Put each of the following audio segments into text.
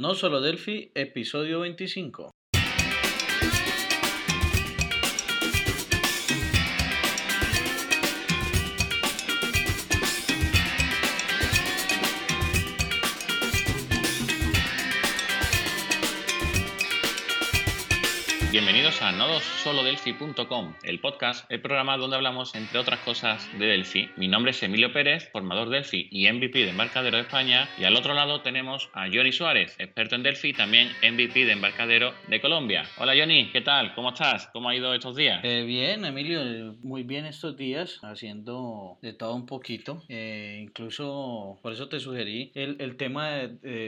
No solo Delphi, episodio 25. Bienvenidos a nodosolodelphi.com, el podcast, el programa donde hablamos, entre otras cosas, de Delphi. Mi nombre es Emilio Pérez, formador Delphi y MVP de Embarcadero de España. Y al otro lado tenemos a Johnny Suárez, experto en Delphi y también MVP de Embarcadero de Colombia. Hola Johnny, ¿qué tal? ¿Cómo estás? ¿Cómo ha ido estos días? Eh, bien, Emilio, eh, muy bien estos días, haciendo de todo un poquito. Eh, incluso por eso te sugerí el, tema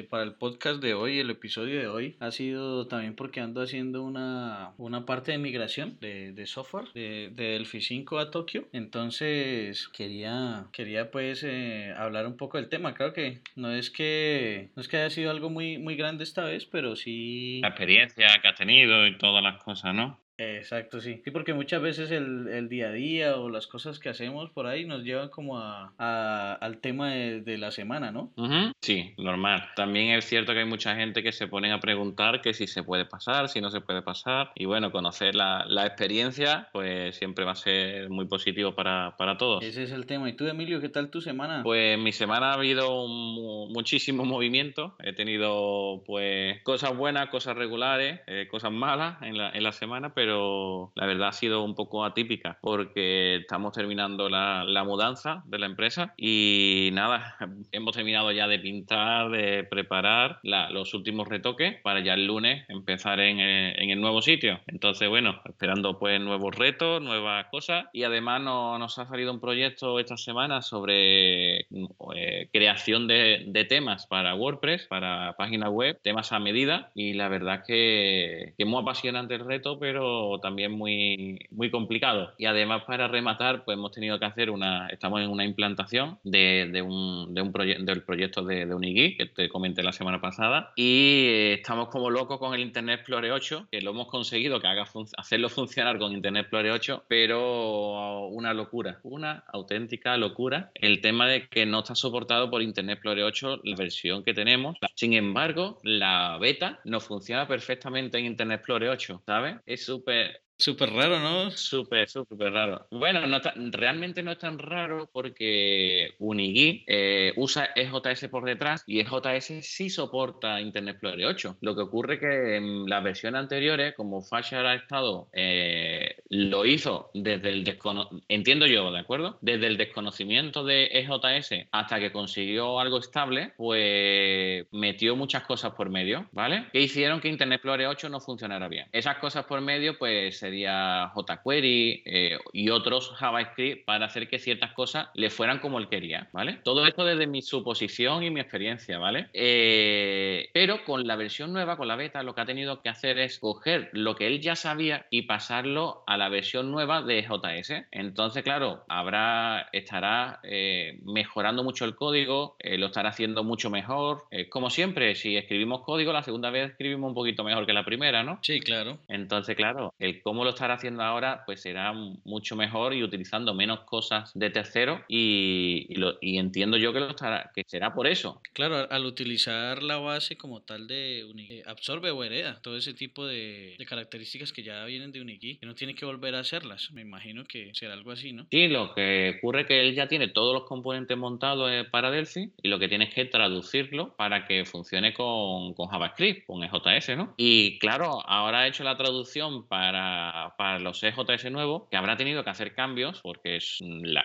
para el podcast de hoy, el episodio de hoy, ha sido también porque ando haciendo una, una parte de migración de, de software de, de Delphi 5 a Tokio. Entonces quería, quería pues eh, hablar un poco del tema. Creo que no es que no es que haya sido algo muy, muy grande esta vez, pero sí. La experiencia que has tenido y todas las cosas, ¿no? Exacto, sí. Sí, porque muchas veces el, el día a día o las cosas que hacemos por ahí nos llevan como a, a- al tema de, de la semana, ¿no? Ujú, Sí, normal. También es cierto que hay mucha gente que se ponen a preguntar que si se puede pasar, si no se puede pasar. Y bueno, conocer la, la experiencia, pues siempre va a ser muy positivo para, para todos. Ese es el tema. ¿Y tú, Emilio, qué tal tu semana? Pues mi semana ha habido mu- muchísimo movimiento. He tenido pues cosas buenas, cosas regulares, eh, cosas malas en la, en la semana, pero la verdad ha sido un poco atípica porque estamos terminando la, la mudanza de la empresa y nada, hemos terminado ya de pintar, de preparar la- los últimos retoques para ya el lunes empezar en, eh, en el nuevo sitio. Entonces, bueno, esperando pues nuevos retos, nuevas cosas y además no- nos ha salido un proyecto esta semana sobre eh, creación de, de temas para WordPress, para páginas web, temas a medida y la verdad que, que muy apasionante el reto, pero también muy, muy complicado. Y además para rematar, pues hemos tenido que hacer una, estamos en una implantación de, de un, de un proye- del proyecto de, de Unigui, que te comenté la semana pasada, y eh, estamos como locos con el Internet Explorer 8, que lo hemos conseguido que haga fun- hacerlo funcionar con Internet Explorer 8, pero una locura, una auténtica locura. El tema de que no está soportado por Internet Explorer 8 la versión que tenemos. Sin embargo, la beta no funciona perfectamente en Internet Explorer 8, ¿sabes? Es súper Súper raro, ¿no? Súper, súper raro. Bueno, no realmente no es tan raro porque Unigui eh, usa EJS por detrás y EJS sí soporta Internet Explorer 8. Lo que ocurre que en las versiones anteriores, como Fasher ha estado, eh, lo hizo desde el desconocimiento, entiendo yo, ¿de acuerdo? Desde el desconocimiento de EJS hasta que consiguió algo estable, pues metió muchas cosas por medio, ¿vale? Que hicieron que Internet Explorer 8 no funcionara bien. Esas cosas por medio, pues sería jQuery eh, y otros JavaScript para hacer que ciertas cosas le fueran como él quería, ¿vale? Todo esto desde mi suposición y mi experiencia, ¿vale? Eh, pero con la versión nueva, con la beta, lo que ha tenido que hacer es coger lo que él ya sabía y pasarlo a la versión nueva de JS. Entonces, claro, habrá, estará eh, mejorando mucho el código, lo estará haciendo mucho mejor. Como siempre, si escribimos código, la segunda vez escribimos un poquito mejor que la primera, ¿no? Sí, claro. Entonces, claro, el cómo lo estará haciendo ahora, pues será mucho mejor y utilizando menos cosas de tercero y, y lo- y entiendo yo que lo estará, que será por eso. Claro, al- utilizar la base como tal de Unigui, eh, absorbe o hereda todo ese tipo de, de características que ya vienen de Unigui, que no tiene que volver a hacerlas. Me imagino que será algo así, ¿no? Sí, lo que ocurre es que él ya tiene todos los componentes montados eh, para Delphi y lo que tiene es que traducirlo para que funcione con, con JavaScript, con EJS, ¿no? Y claro, ahora ha hecho la traducción para, para los EJS nuevos, que habrá tenido que hacer cambios porque es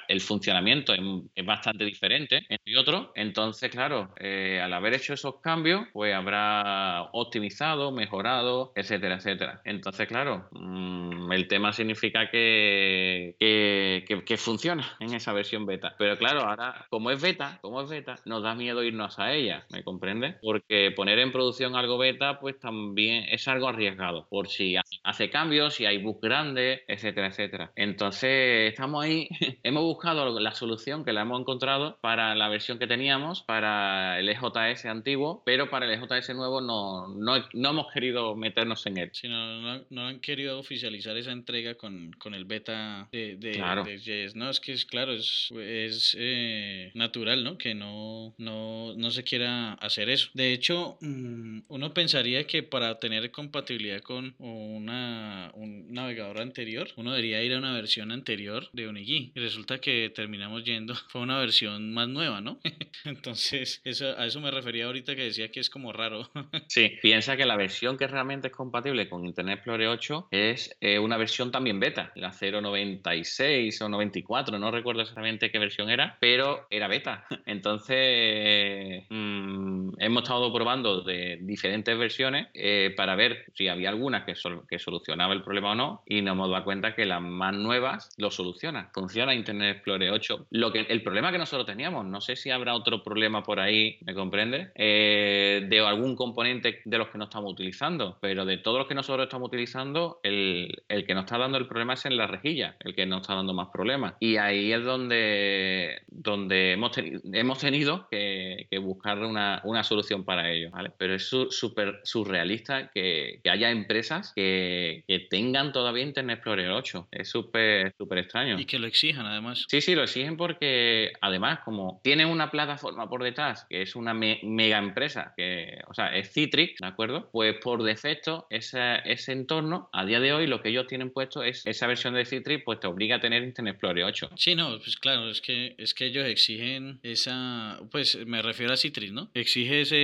el funcionamiento es, bastante diferente entre otros. Entonces, claro, eh, al haber hecho esos cambios, pues habrá optimizado, mejorado, etcétera, etcétera. Entonces, claro, mm, el tema significa que, que, funciona en esa versión beta. Pero claro, ahora, como es beta, como es beta, nos da miedo irnos a ella, ¿me comprende? Porque poner en producción algo beta, pues también es algo arriesgado, por si hace cambios, si hay bugs grandes, etcétera, etcétera. Entonces, estamos ahí, hemos buscado la solución que la hemos encontrado para la versión que teníamos, para el EJS antiguo, pero para el NJS nuevo no, no, no hemos querido meternos en él. Sí, no, no, no han querido oficializar esa entrega con, con el beta de, de, Claro. de JS. No, es que es claro, es, es eh, natural, ¿no? Que no, no, no se quiera hacer eso. De hecho, mm, uno pensaría que para tener compatibilidad con una, un navegador anterior, uno debería ir a una versión anterior de Unigui. Y resulta que terminamos yendo, fue una versión más nueva, ¿no? Entonces, eso, a eso me refería ahorita que decía que es como raro. Sí, piensa que la versión que realmente es compatible con Internet Explorer 8 es eh, una versión también beta, la 096 o 94, no recuerdo exactamente qué versión era, pero era beta. Entonces, mm, hemos estado probando de diferentes versiones eh, para ver si había alguna que, sol- que solucionaba el problema o no, y nos hemos dado cuenta que las más nuevas lo solucionan. Funciona Internet Explorer 8. Lo que, el problema que nosotros teníamos, no sé si habrá otro problema por ahí, ¿me comprende? Eh, de algún componente de los que no estamos utilizando, pero de todos los que nosotros estamos utilizando, el, el que nos está dando el problema es en la rejilla, el que nos está dando más problemas. Y ahí es donde, donde hemos, teni- hemos tenido que, buscar una, una solución para ello. Pero es su- súper surrealista que, que haya empresas que, que tengan todavía Internet Explorer 8. Es súper súper extraño. y que lo exijan, además. Sí, sí, lo exigen porque además, como tienen una plataforma por detrás, que es una me- mega empresa, que, o sea, es Citrix, ¿de acuerdo? Pues por defecto, ese, ese entorno, a día de hoy, lo que ellos tienen puesto es esa versión de Citrix, pues te obliga a tener Internet Explorer 8. Sí, no, pues claro, es que es que ellos exigen esa, pues me refiero a Citrix, ¿no? Exige ese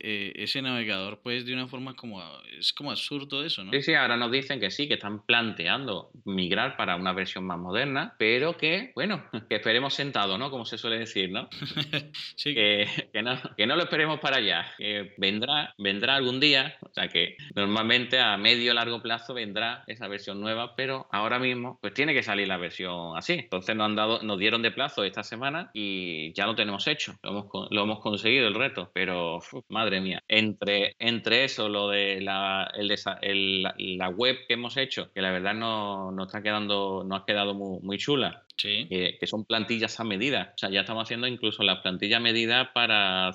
eh, ese navegador pues de una forma como es como absurdo eso, ¿no? Sí, sí, ahora nos dicen que sí, que están planteando migrar para una versión más moderna, pero que, bueno, que esperemos sentado, ¿no? Como se suele decir, ¿no? Sí, que, que no, que no lo esperemos para allá, que vendrá, vendrá algún día, o sea que normalmente a medio largo plazo vendrá esa versión nueva, pero ahora mismo pues tiene que salir la versión así. Entonces nos han dado, nos dieron de plazo esta semana y ya lo tenemos hecho, lo hemos, lo hemos conseguido el reto, pero uf, madre mía, entre, entre eso, lo de la, el el- la, la web que hemos hecho, que la verdad no, no está quedando, no ha quedado muy, muy chula, sí. que, que son plantillas a medida. O sea, ya estamos haciendo incluso las plantillas a medida para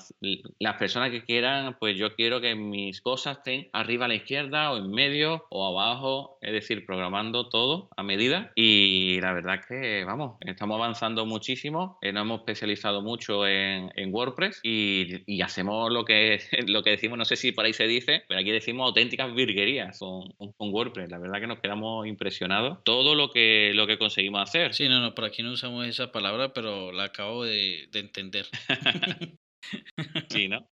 las personas que quieran, pues yo quiero que mis cosas estén arriba a la izquierda o en medio o abajo, es decir, programando todo a medida. Y la verdad que, vamos, estamos avanzando muchísimo, eh, nos hemos especializado mucho en, en WordPress y, y hacemos lo que, lo que decimos, no sé si por ahí se dice, pero aquí decimos auténticas virguerías con, WordPress. La verdad que nos quedamos impresionados todo lo que, lo que conseguimos hacer. Sí, no, no, por aquí no usamos esa palabra, pero la acabo de, de entender. Sí, ¿no?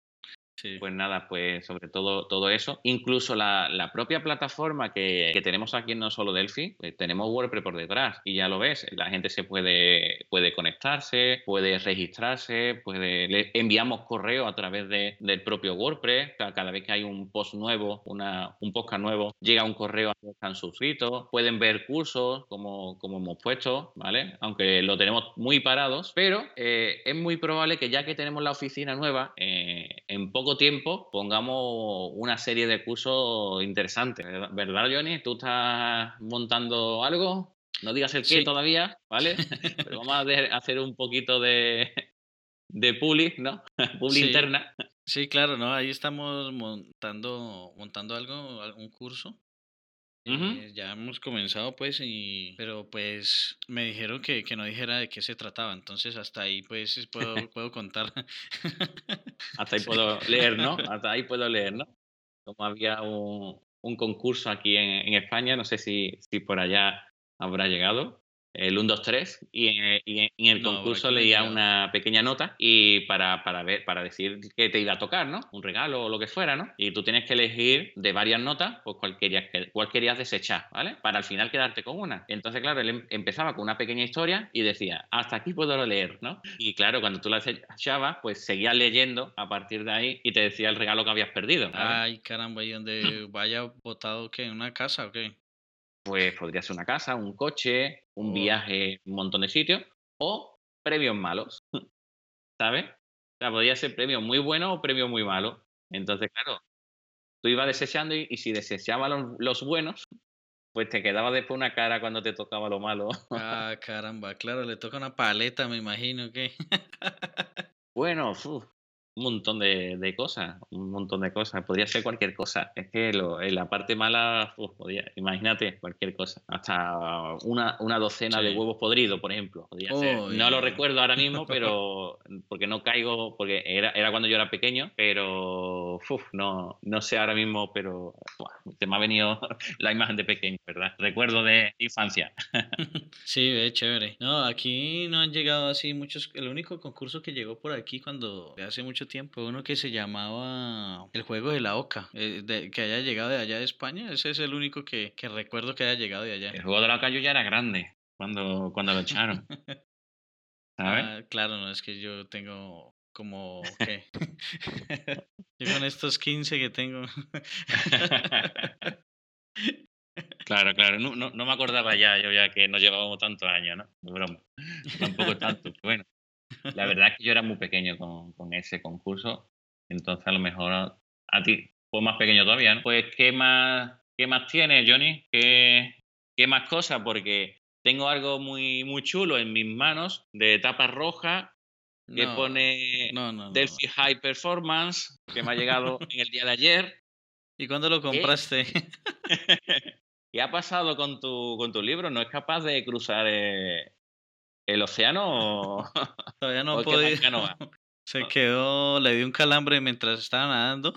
Pues nada, pues sobre todo todo eso. Incluso la, propia plataforma que, que tenemos aquí No Solo Delphi, pues tenemos WordPress por detrás y ya lo ves, la gente se puede, puede conectarse, puede registrarse, puede, le enviamos correo a través de- del propio WordPress. Cada vez que hay un post nuevo, una, un podcast nuevo, llega un correo a los que están suscritos, pueden ver cursos como, como hemos puesto, ¿vale? Aunque lo tenemos muy parados, pero eh, es muy probable que ya que tenemos la oficina nueva, eh, en poco tiempo pongamos una serie de cursos interesantes. ¿Verdad, ¿Verdad, Johnny? ¿Tú estás montando algo? No digas el qué Sí. todavía, ¿vale? Pero vamos a hacer un poquito de, de publi, ¿no? publi Sí. interna. Sí, claro, ¿no? Ahí estamos montando, montando algo, algún curso. Eh, ya hemos comenzado, pues, y, pero pues me dijeron que, que no dijera de qué se trataba, entonces hasta ahí, pues, es- puedo, puedo contar. Hasta ahí puedo leer, ¿no? Hasta ahí puedo leer, ¿no? Como había un, un concurso aquí en, en España, no sé si, si por allá habrá llegado, el 1, 2, 3, y en, y el No, concurso no leía una pequeña nota y para, para ver, para decir que te iba a tocar, ¿no? Un regalo o lo que fuera, ¿no? Y tú tienes que elegir de varias notas, pues cuál querías, que- cuál querías desechar, ¿vale? Para al final quedarte con una. Entonces, claro, él em- empezaba con una pequeña historia y decía, hasta aquí puedo leer, ¿no? Y claro, cuando tú la desechabas, pues seguías leyendo a partir de ahí y te decía el regalo que habías perdido. ¿vale? Ay, caramba, ¿y donde vaya botado qué? ¿En una casa o qué? Pues podría ser una casa, un coche, un Oh. viaje, un montón de sitios, o premios malos, ¿sabes? O sea, podría ser premios muy buenos o premios muy malos. Entonces, claro, tú ibas desechando y, y si desechabas los, los buenos, pues te quedaba después una cara cuando te tocaba lo malo. Ah, caramba, claro, le toca una paleta, me imagino que. Bueno, uf, un montón de, cosas, un montón de cosas. Podría ser cualquier cosa. Es que en la parte mala, podía, imagínate cualquier cosa. Hasta una, una docena de huevos podridos, por ejemplo. No lo recuerdo ahora mismo, pero porque no caigo, porque era, era cuando yo era pequeño, pero no, no sé ahora mismo, pero se me ha venido la imagen de pequeño, ¿verdad? Recuerdo de infancia. sí, es chévere. No, aquí no han llegado así muchos. El único concurso que llegó por aquí cuando hace mucho tiempo, uno que se llamaba El Juego de la Oca, eh, que haya llegado de allá de España, ese es el único que, recuerdo que haya llegado de allá. El Juego de la Oca yo ya era grande cuando, cuando lo echaron. ¿Sabes? Ah, claro, no es que yo tengo como, ¿qué? yo con estos 15 que tengo. Claro, claro, no, no, me acordaba ya, yo ya que no llevábamos tantos años, ¿no? broma, tampoco tanto, bueno. La verdad es que yo era muy pequeño con, con, ese concurso, entonces a lo mejor a, ti, pues más pequeño todavía, ¿no? Pues, ¿qué más, qué más tienes, Johnny? ¿Qué, ¿Qué más cosas? Porque tengo algo muy, muy chulo en mis manos de tapa roja que pone Delphi High Performance, que me ha llegado en el día de ayer. ¿Y cuándo lo compraste? ¿Qué ha pasado con tu, con tu libro? ¿No es capaz de cruzar eh, el océano? Todavía no puede. Se quedó, le dio un calambre mientras estaba nadando.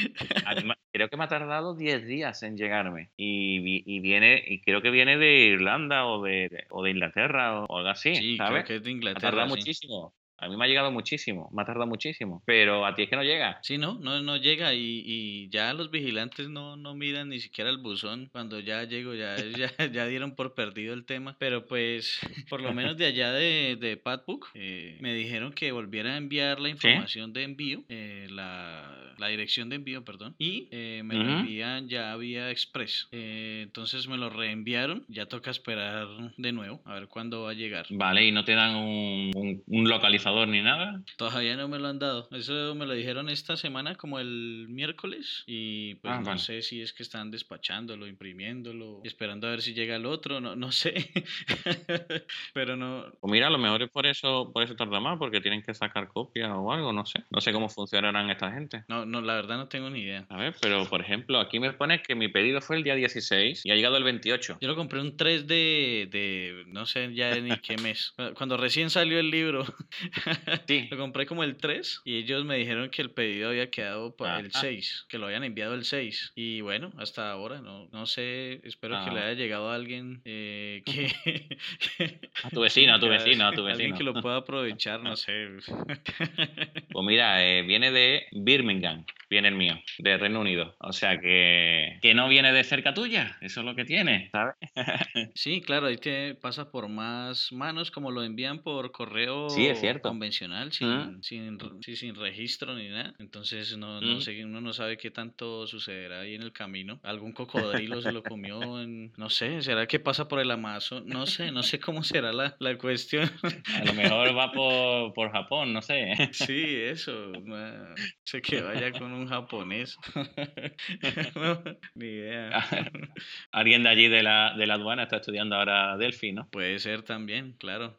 creo que me ha tardado 10 días en llegarme. Y, y, viene, y creo que viene de Irlanda o de, o de Inglaterra o, algo así. Sí, ¿sabes? creo que es de Inglaterra. Ha tardado muchísimo. A mí me ha llegado muchísimo, me ha tardado muchísimo, pero a ti es que no llega. Sí, no, no, no llega y, y ya los vigilantes no, no miran ni siquiera el buzón. Cuando ya llego, ya, ya, ya dieron por perdido el tema. Pero pues, por lo menos de allá de, de Padbook, eh, me dijeron que volviera a enviar la información de envío, eh, la, la, dirección de envío, perdón, y eh, me lo envían ya vía Express. entonces me lo reenviaron, ya toca esperar de nuevo, a ver cuándo va a llegar. Vale, y no te dan un, un, un localizador ni nada? Todavía no me lo han dado. Eso me lo dijeron esta semana como el miércoles y pues ah, no sé si es que están despachándolo, imprimiéndolo, esperando a ver si llega el otro, no, no sé. Pero no. O mira, a lo mejor es por eso, por eso tarda más, porque tienen que sacar copia o algo, no sé. No sé cómo funcionarán esta gente. No, no, la verdad no tengo ni idea. A ver, pero por ejemplo, aquí me pone que mi pedido fue el día 16 y ha llegado el 28. Yo lo compré un 3 de, de no sé ya ni qué mes. Cuando recién salió el libro, Sí. lo compré como el 3 y ellos me dijeron que el pedido había quedado para el 6, que lo habían enviado el 6. Y bueno, hasta ahora no, no sé, espero que le ah. haya llegado a alguien eh, que... a tu vecino, a tu vecino, a tu vecino. Alguien que lo pueda aprovechar, no sé. pues mira, eh, viene de Birmingham viene el mío, de Reino Unido. O sea que, que no viene de cerca tuya, eso es lo que tiene, ¿sabes? sí, claro, ahí te pasa por más manos como lo envían por correo convencional, sin, sin, sin, registro ni nada. Entonces no, no sé, uno no sabe qué tanto sucederá ahí en el camino. Algún cocodrilo se lo comió en, no sé, ¿será que pasa por el Amazo? No sé, no sé cómo será la, la cuestión. A lo mejor va por, por Japón, no sé. Sí, eso. sé que vaya con un japonés. ni idea. Alguien de allí de la, de la aduana está estudiando ahora Delphi, ¿no? Puede ser también, claro.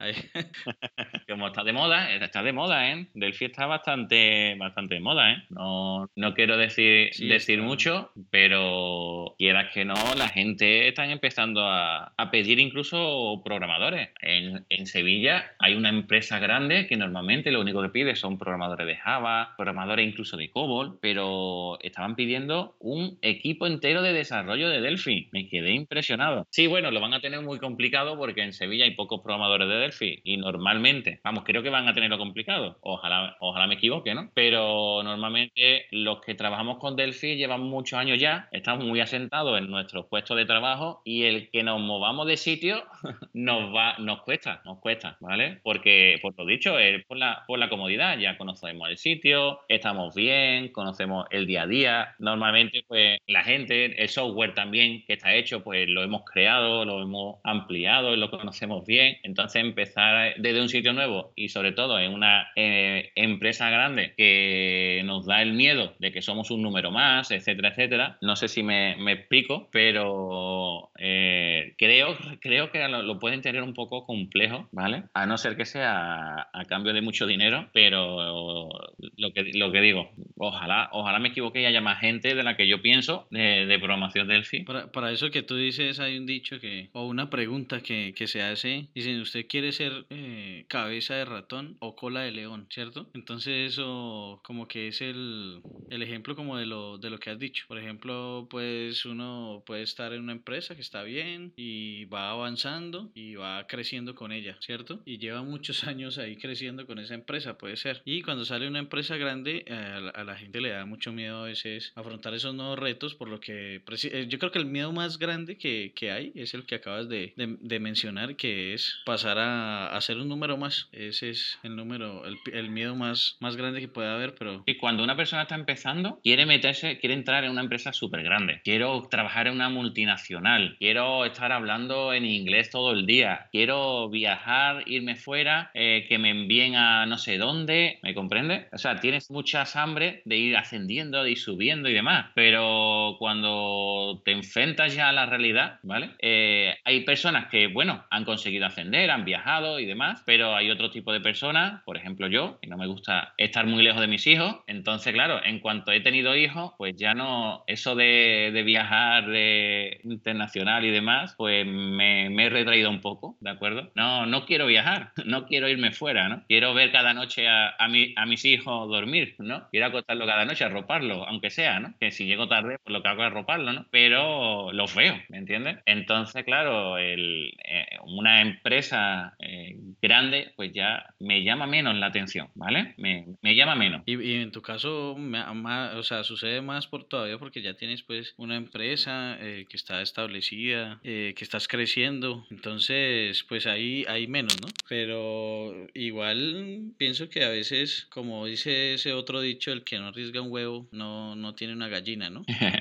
Como está de moda, está de moda, ¿eh? Delphi está bastante, bastante de moda, ¿eh? No, no quiero decir, decir mucho, pero quieras que no, la gente está empezando a, a pedir incluso programadores. En, en Sevilla hay una empresa grande que normalmente lo único que pide son programadores de Java, programadores incluso de COBOL, pero estaban pidiendo un equipo entero de desarrollo de Delphi. Me quedé impresionado. Sí, bueno, lo van a tener muy complicado porque en Sevilla hay pocos programadores de Delphi y normalmente, vamos, creo que van a tenerlo complicado. Ojalá, ojalá me equivoque, ¿no? Pero normalmente los que trabajamos con Delphi llevan muchos años ya, estamos muy asentados en nuestros puestos de trabajo y el que nos movamos de sitio nos va, nos cuesta, nos cuesta, ¿vale? Porque, por lo dicho, es por la, por la comodidad, ya conocemos el sitio, estamos bien, conocemos el día a día. Normalmente, pues la gente, el software también que está hecho, pues lo hemos creado, lo hemos ampliado, lo conocemos bien. Entonces, empezar desde un sitio nuevo y sobre todo en una eh, empresa grande que nos da el miedo de que somos un número más, etcétera, etcétera. No sé si me, explico, pero eh, creo, creo que lo, pueden tener un poco complejo, ¿vale? A no ser que sea a, cambio de mucho dinero, pero lo que, lo que digo, ojalá, ojalá me equivoque y haya más gente de la que yo pienso de, de programación Delphi. Para, para eso que tú dices, hay un dicho que, o una pregunta que, que se hace, dicen, ¿usted quiere ser eh, cabeza de ratón o cola de león, cierto? Entonces eso como que es el, el ejemplo como de lo, de lo que has dicho. Por ejemplo, pues uno puede estar en una empresa que está bien y va avanzando y va creciendo con ella, ¿cierto? Y lleva muchos años ahí creciendo con esa empresa, puede ser. Y cuando sale una empresa grande, a la, gente le da mucho miedo a veces afrontar esos nuevos retos, por lo que eh, yo creo que el miedo más grande que, que hay es el que acabas de, de, mencionar, que es pasar a, a, ser un número más. Ese es el número, el, el miedo más, más grande que puede haber, pero... Y cuando una persona está empezando, quiere meterse, quiere entrar en una empresa súper grande. Quiero trabajar en una multinacional. Quiero estar hablando en inglés todo el día. Quiero viajar, irme fuera, eh, que me envíen a no sé dónde. ¿Me comprende? O sea, tienes muchas hambre de ir ascendiendo, de ir subiendo y demás. Pero cuando te enfrentas ya a la realidad, ¿vale? Eh, hay personas que, bueno, han conseguido ascender, han viajado y demás, pero hay otro tipo de personas, por ejemplo yo, que no me gusta estar muy lejos de mis hijos. Entonces, claro, en cuanto he tenido hijos, pues ya no, eso de, de viajar de internacional y demás, pues me, me, he retraído un poco, ¿de acuerdo? No, no quiero viajar, no quiero irme fuera, ¿no? Quiero ver cada noche a, a, mi, a mis hijos dormir, ¿no? Quiero acostarlo cada noche, arroparlo, aunque sea, ¿no? Que si llego tarde, pues lo que hago es arroparlo, ¿no? Pero los veo, ¿me entiendes? Entonces, claro, el, eh, una empresa eh, grande, pues ya me llama menos la atención, ¿vale? Me, me llama menos. Y, en tu caso, más, o sea, sucede más por todavía porque ya tienes pues una empresa eh, que está establecida, que estás creciendo, entonces pues ahí hay menos, ¿no? Pero igual pienso que a veces, como dice ese otro dicho, el que no arriesga un huevo no, no tiene una gallina, ¿no?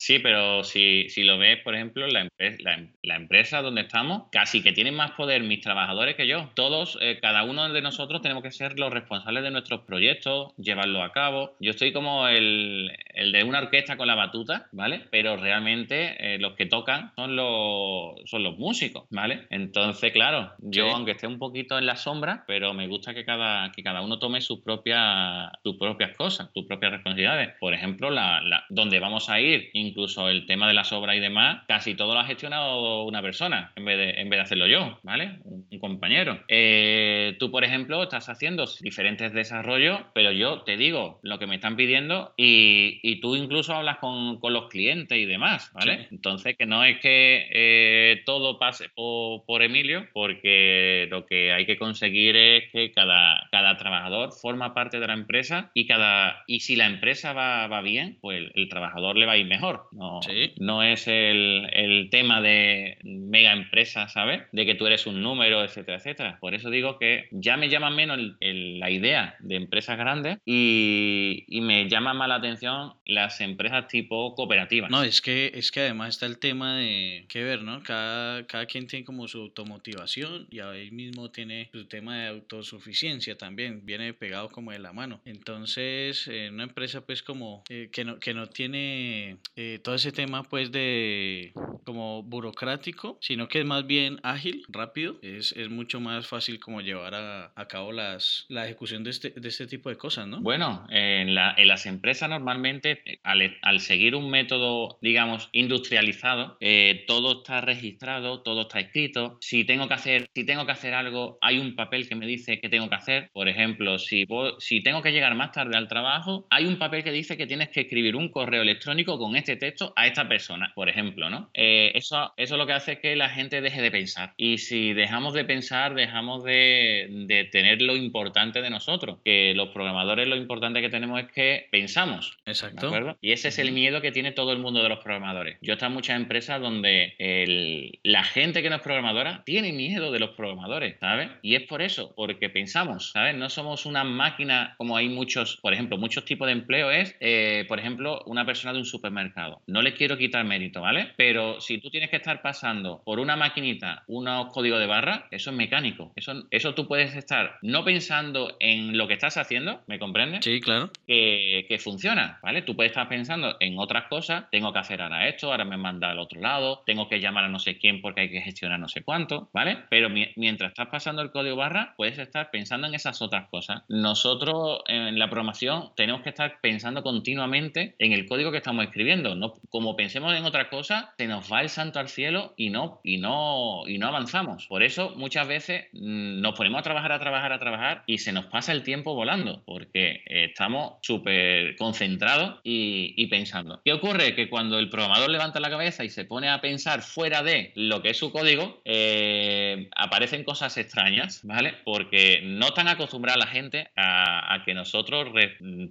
Sí, pero si, si lo ves, por ejemplo, la, la, la, empresa donde estamos, casi que tienen más poder mis trabajadores que yo. Todos, eh, cada uno de nosotros tenemos que ser los responsables de nuestros proyectos, llevarlos a cabo. Yo estoy como el, el de una orquesta con la batuta, ¿vale? Pero realmente eh, los que tocan son los, son los músicos, ¿vale? Entonces, claro, yo aunque esté un poquito en la sombra, pero me gusta que cada, que cada uno tome sus propias, sus propias cosas, sus propias responsabilidades. Por ejemplo, la, la, donde vamos a ir, incluso el tema de las obras y demás, casi todo lo ha gestionado una persona en vez de, en vez de hacerlo yo, ¿vale? Un, compañero. Eh, tú, por ejemplo, estás haciendo diferentes desarrollos, pero yo te digo lo que me están pidiendo y, y tú incluso hablas con, con, los clientes y demás, ¿vale? Sí. Entonces, que no es que eh, todo pase por, por, Emilio, porque lo que hay que conseguir es que cada, cada trabajador forma parte de la empresa y, cada, y si la empresa va, va bien, pues el trabajador le va a ir mejor. No, sí. no es el, el, tema de mega empresa, ¿sabes? De que tú eres un número, etcétera, etcétera. Por eso digo que ya me llama menos el, el, la idea de empresas grandes y, y, me llama más la atención las empresas tipo cooperativas. No, es que, es que además está el tema de que ver, ¿no? Cada, cada quien tiene como su automotivación y ahí mismo tiene su tema de autosuficiencia también, viene pegado como de la mano. Entonces, en una empresa pues como eh, que, no, que no tiene eh, todo ese tema pues de como burocrático, sino que es más bien ágil, rápido, es, es mucho más fácil como llevar a, cabo las, la ejecución de este, de este tipo de cosas, ¿no? Bueno, en, la, en las empresas normalmente eh, al, seguir un método, digamos, industrializado, eh, todo está registrado, todo está escrito. Si tengo que hacer, si tengo que hacer algo, hay un papel que me dice qué tengo que hacer. Por ejemplo, si, si tengo que llegar más tarde al trabajo, hay un papel que dice que tienes que escribir un correo electrónico con este texto a esta persona, por ejemplo, ¿no? Eh, eso, eso lo que hace es que la gente deje de pensar. Y si dejamos de pensar, dejamos de, de tener lo importante de nosotros, que los programadores lo importante que tenemos es que pensamos. Exacto. Y ese es el miedo que tiene todo el mundo de los programadores. Yo he estado en muchas empresas donde el, la gente que no es programadora tiene miedo de los programadores, ¿sabes? Y es por eso, porque pensamos, ¿sabes? No somos una máquina como hay muchos, por ejemplo, muchos tipos de empleo es, eh, por ejemplo, una persona de un supermercado. No le quiero quitar mérito, ¿vale? Pero si si tú tienes que estar pasando por una maquinita unos códigos de barra, eso es mecánico. Eso, eso tú puedes estar no pensando en lo que estás haciendo, ¿me comprendes? Sí, claro. Que, que funciona, ¿vale? Tú puedes estar pensando en otras cosas, tengo que hacer ahora esto, ahora me manda al otro lado, tengo que llamar a no sé quién porque hay que gestionar no sé cuánto, ¿vale? Pero mientras estás pasando el código barra, puedes estar pensando en esas otras cosas. Nosotros en la programación tenemos que estar pensando continuamente en el código que estamos escribiendo. No, como pensemos en otra cosa, se nos va el santo al cielo y no, y no, y no avanzamos. Por eso muchas veces mm, nos ponemos a trabajar, a trabajar, a trabajar y se nos pasa el tiempo volando porque estamos súper concentrados y, pensando. ¿Qué ocurre? Que cuando el programador levanta la cabeza y se pone a pensar fuera de lo que es su código, eh, aparecen cosas extrañas, ¿vale? Porque no están acostumbrada la gente a, que nosotros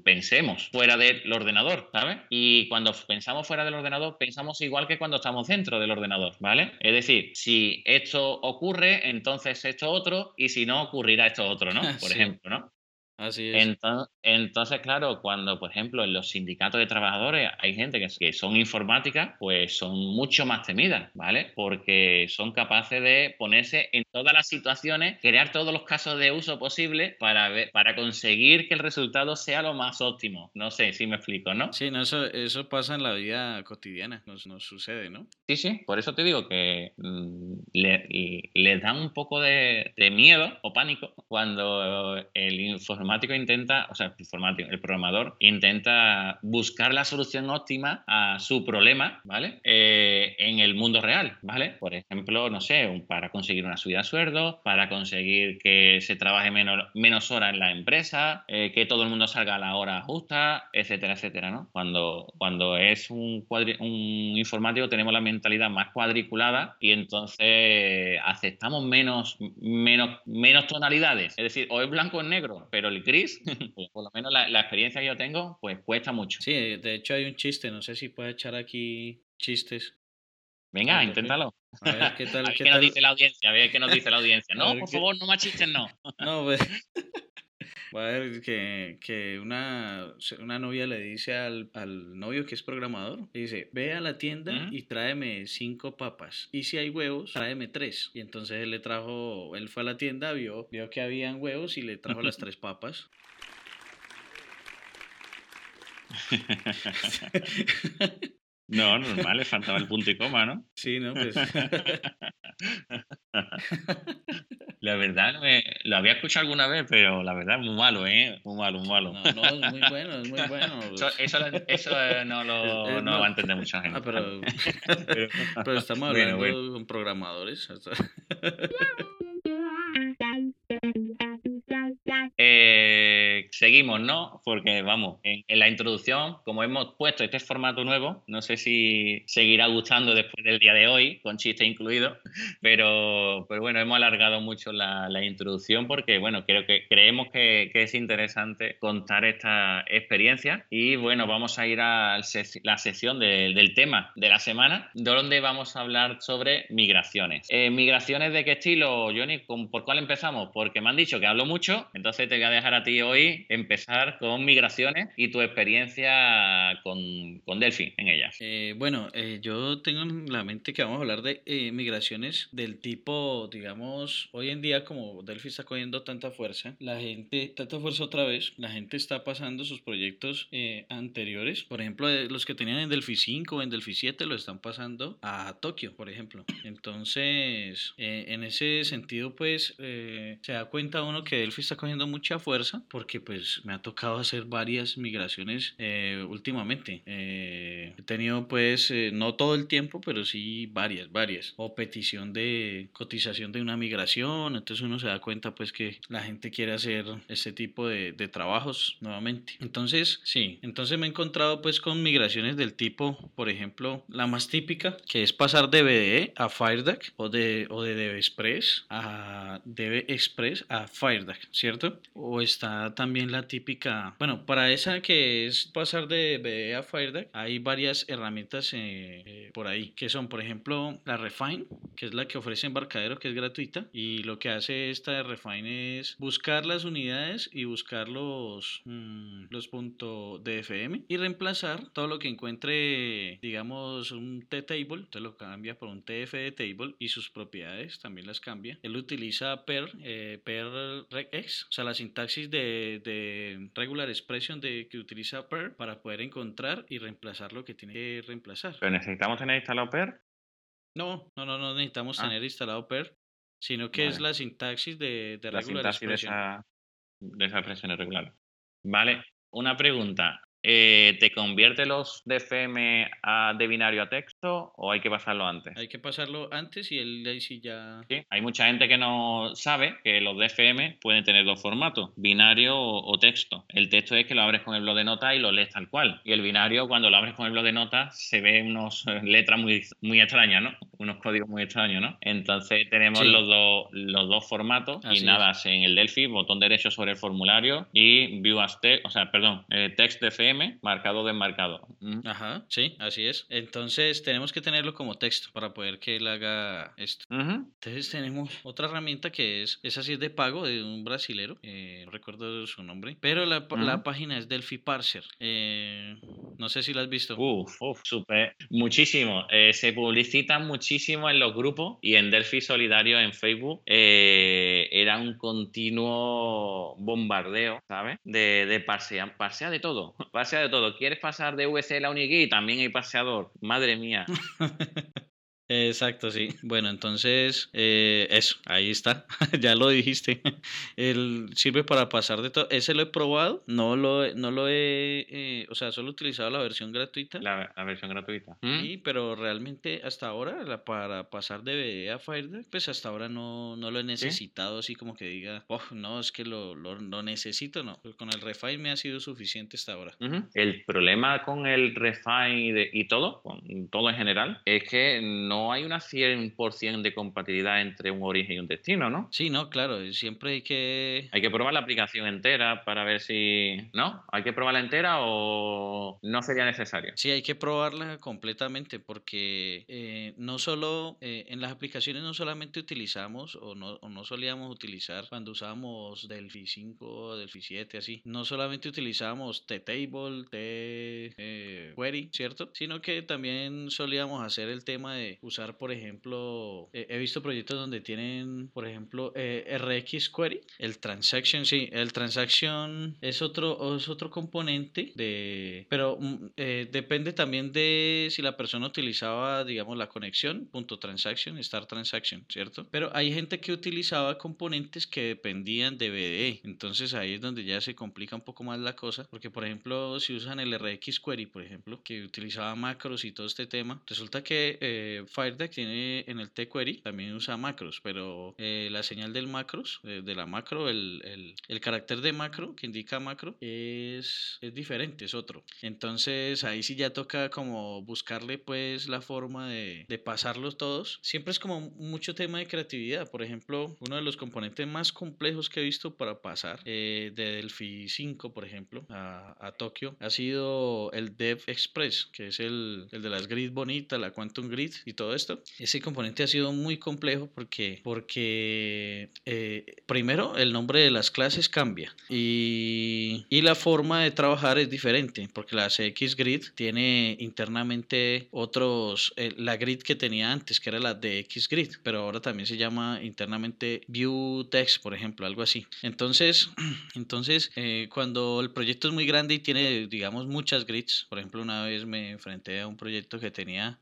pensemos fuera del ordenador, ¿sabes? Y cuando pensamos fuera del ordenador, pensamos igual que cuando estamos dentro del ordenador, ¿vale? Es decir, si esto ocurre, entonces esto otro, y si no, ocurrirá esto otro, ¿no? Por ejemplo, ¿no? Así es. Entonces, claro, cuando, por ejemplo, en los sindicatos de trabajadores hay gente que, son informáticas, pues son mucho más temidas, ¿vale? Porque son capaces de ponerse en todas las situaciones, crear todos los casos de uso posibles para, para conseguir que el resultado sea lo más óptimo. No sé si me explico, ¿no? Sí, no, eso, eso pasa en la vida cotidiana, nos, nos sucede, ¿no? Sí, sí, por eso te digo que mm, le, le, da un poco de, de miedo o pánico cuando el informático informático intenta, o sea, informático, el programador intenta buscar la solución óptima a su problema, ¿vale? Eh, en el mundo real, ¿vale? Por ejemplo, no sé, para conseguir una subida de sueldo, para conseguir que se trabaje menos, menos horas en la empresa, eh, que todo el mundo salga a la hora justa, etcétera, etcétera, ¿no? Cuando, cuando es un, un informático tenemos la mentalidad más cuadriculada y entonces aceptamos menos, menos, menos tonalidades. Es decir, o es blanco o es negro, pero el gris, pues, por lo menos la, experiencia que yo tengo, pues cuesta mucho. Sí, de hecho hay un chiste, no sé si puedes echar aquí chistes. Venga, inténtalo. A ver qué tal. qué, nos dice la audiencia, a ver qué nos dice la audiencia. No, por favor, no más chistes, no. No, pues. Va a ver que, que una, una, novia le dice al, al, novio que es programador, le dice, ve a la tienda y tráeme cinco papas. Y si hay huevos, tráeme tres. Y entonces él le trajo, él fue a la tienda, vio, vio que habían huevos y le trajo las tres papas. No, normal, le faltaba el punto y coma, ¿no? Sí, no, pues. La verdad, me, lo había escuchado alguna vez, pero la verdad, muy malo, ¿eh? Muy malo, muy malo. No, no, es muy bueno, es muy bueno. Eso, eso, eh, no, lo, no, va a entender mucha gente. Ah, pero, pero, estamos hablando con programadores. Eh, seguimos, ¿no? Porque vamos, en, la introducción, como hemos puesto este formato nuevo, no sé si seguirá gustando después del día de hoy, con chiste incluido, pero, pero bueno, hemos alargado mucho la, introducción porque, bueno, creo que creemos que, es interesante contar esta experiencia y, bueno, vamos a ir a la sección del tema de la semana, donde vamos a hablar sobre migraciones. Eh, ¿Migraciones de qué estilo, Johnny? ¿Por cuál empezamos? Porque me han dicho que hablo mucho, entonces te voy a dejar a ti hoy empezar con migraciones y tu experiencia con, con Delphi en ellas. Eh, bueno, eh, yo tengo en la mente que vamos a hablar de eh, migraciones del tipo, digamos, hoy en día como Delphi está cogiendo tanta fuerza, la gente, tanta fuerza otra vez, la gente está pasando sus proyectos anteriores, por ejemplo, los que tenían en Delphi 5 o en Delphi 7 lo están pasando a Tokio, por ejemplo. Entonces, en ese sentido, pues, se da cuenta uno que Delphi está cogiendo mucha fuerza porque pues me ha tocado hacer varias migraciones eh, últimamente. Eh, he tenido pues eh, no todo el tiempo, pero sí varias, varias. O petición de cotización de una migración, entonces uno se da cuenta pues que la gente quiere hacer este tipo de, de trabajos nuevamente. Entonces, sí, entonces me he encontrado pues con migraciones del tipo, por ejemplo, la más típica, que es pasar de BDE a FireDAC o de, o de DB a DB Express a FireDAC, ¿cierto? O está también la típica, bueno, para esa que es pasar de BDE a FireDeck, hay varias herramientas eh, eh, por ahí, que son, por ejemplo, la Refine, que es la que ofrece Embarcadero, que es gratuita, y lo que hace esta Refine es buscar las unidades y buscar los, mm, los puntos DFM y reemplazar todo lo que encuentre, digamos, un T-table, entonces lo cambia por un TF table y sus propiedades también las cambia. Él utiliza per, eh, per regex, o sea, la sintaxis de, de regular expression de, que utiliza per para poder encontrar y reemplazar lo que tiene que reemplazar. ¿Pero necesitamos tener instalado per? No, no, no, no necesitamos ah. tener instalado per, sino que es la sintaxis de, de la regular expression. De esa, de esa expresión regular. Vale, una pregunta. Eh, ¿Te convierte los DFM a, de binario a texto o hay que pasarlo antes? Hay que pasarlo antes y el sí ya. Sí, hay mucha gente que no sabe que los DFM pueden tener dos formatos, binario o, texto. El texto es que lo abres con el blog de notas y lo lees tal cual. Y el binario, cuando lo abres con el blog de notas, se ve unas eh, letras muy, muy extrañas, ¿no? Unos códigos muy extraños, ¿no? Entonces tenemos los, dos, los dos formatos y nada, en el Delphi, botón derecho sobre el formulario y View as text, o sea, perdón, eh, text DFM marcado desmarcado. Ajá, sí, así es. Entonces tenemos que tenerlo como texto para poder que él haga esto. Entonces tenemos otra herramienta que es, esa sí es de pago de un brasilero, eh, no recuerdo su nombre, pero la, la página es Delphi Parser. Eh, no sé si la has visto. Uf, uf, súper. Muchísimo. Eh, se publicita muchísimo en los grupos y en Delphi Solidario en Facebook. era un continuo bombardeo, ¿sabes? De, de parsea, parsea de todo pasea de todo. ¿Quieres pasar de VCL a Unigui? También hay paseador. Madre mía. Exacto, sí. Bueno, entonces, eh, eso, ahí está. ya lo dijiste. El, sirve para pasar de todo. Ese lo he probado, no lo, no lo he, eh, o sea, solo he utilizado la versión gratuita. La, versión gratuita. Sí, ¿Mm? pero realmente hasta ahora, la, para pasar de BD a Firedeck, pues hasta ahora no, no lo he necesitado así como que diga, oh, no, es que lo, lo, necesito, no. Con el Refine me ha sido suficiente hasta ahora. El problema con el Refine y todo, con todo en general, es que no no hay una 100% de compatibilidad entre un origen y un destino, ¿no? Sí, no, claro, siempre hay que... Hay que probar la aplicación entera para ver si... ¿No? ¿Hay que probarla entera o no sería necesario? Sí, hay que probarla completamente porque eh, no solo eh, en las aplicaciones no solamente utilizamos o no, o no solíamos utilizar cuando usábamos Delphi 5, Delphi 7, así, no solamente utilizamos T-Table, T-Query, eh, ¿cierto? Sino que también solíamos hacer el tema de usar, por ejemplo, he visto proyectos donde tienen, por ejemplo, eh, RX Query, el transaction, sí, el transaction es otro, es otro componente de, pero mm, eh, depende también de si la persona utilizaba, digamos, la conexión, punto transaction, start transaction, ¿cierto? Pero hay gente que utilizaba componentes que dependían de BDE, entonces ahí es donde ya se complica un poco más la cosa, porque por ejemplo, si usan el RX Query, por ejemplo, que utilizaba macros y todo este tema, resulta que eh, FireDeck tiene en el tQuery también usa macros, pero eh, la señal del macros, eh, de la macro, el, el, el, carácter de macro que indica macro es, es diferente, es otro. Entonces ahí sí ya toca como buscarle pues la forma de, de pasarlos todos. Siempre es como mucho tema de creatividad. Por ejemplo, uno de los componentes más complejos que he visto para pasar eh, de Delphi 5, por ejemplo, a, a Tokio, ha sido el Dev Express, que es el, el de las grid bonitas, la Quantum Grid y todo esto, ese componente ha sido muy complejo porque, porque eh, primero el nombre de las clases cambia y, y, la forma de trabajar es diferente porque la CX Grid tiene internamente otros, eh, la grid que tenía antes que era la DX Grid, pero ahora también se llama internamente View Text, por ejemplo, algo así. Entonces, entonces eh, cuando el proyecto es muy grande y tiene, digamos, muchas grids, por ejemplo, una vez me enfrenté a un proyecto que tenía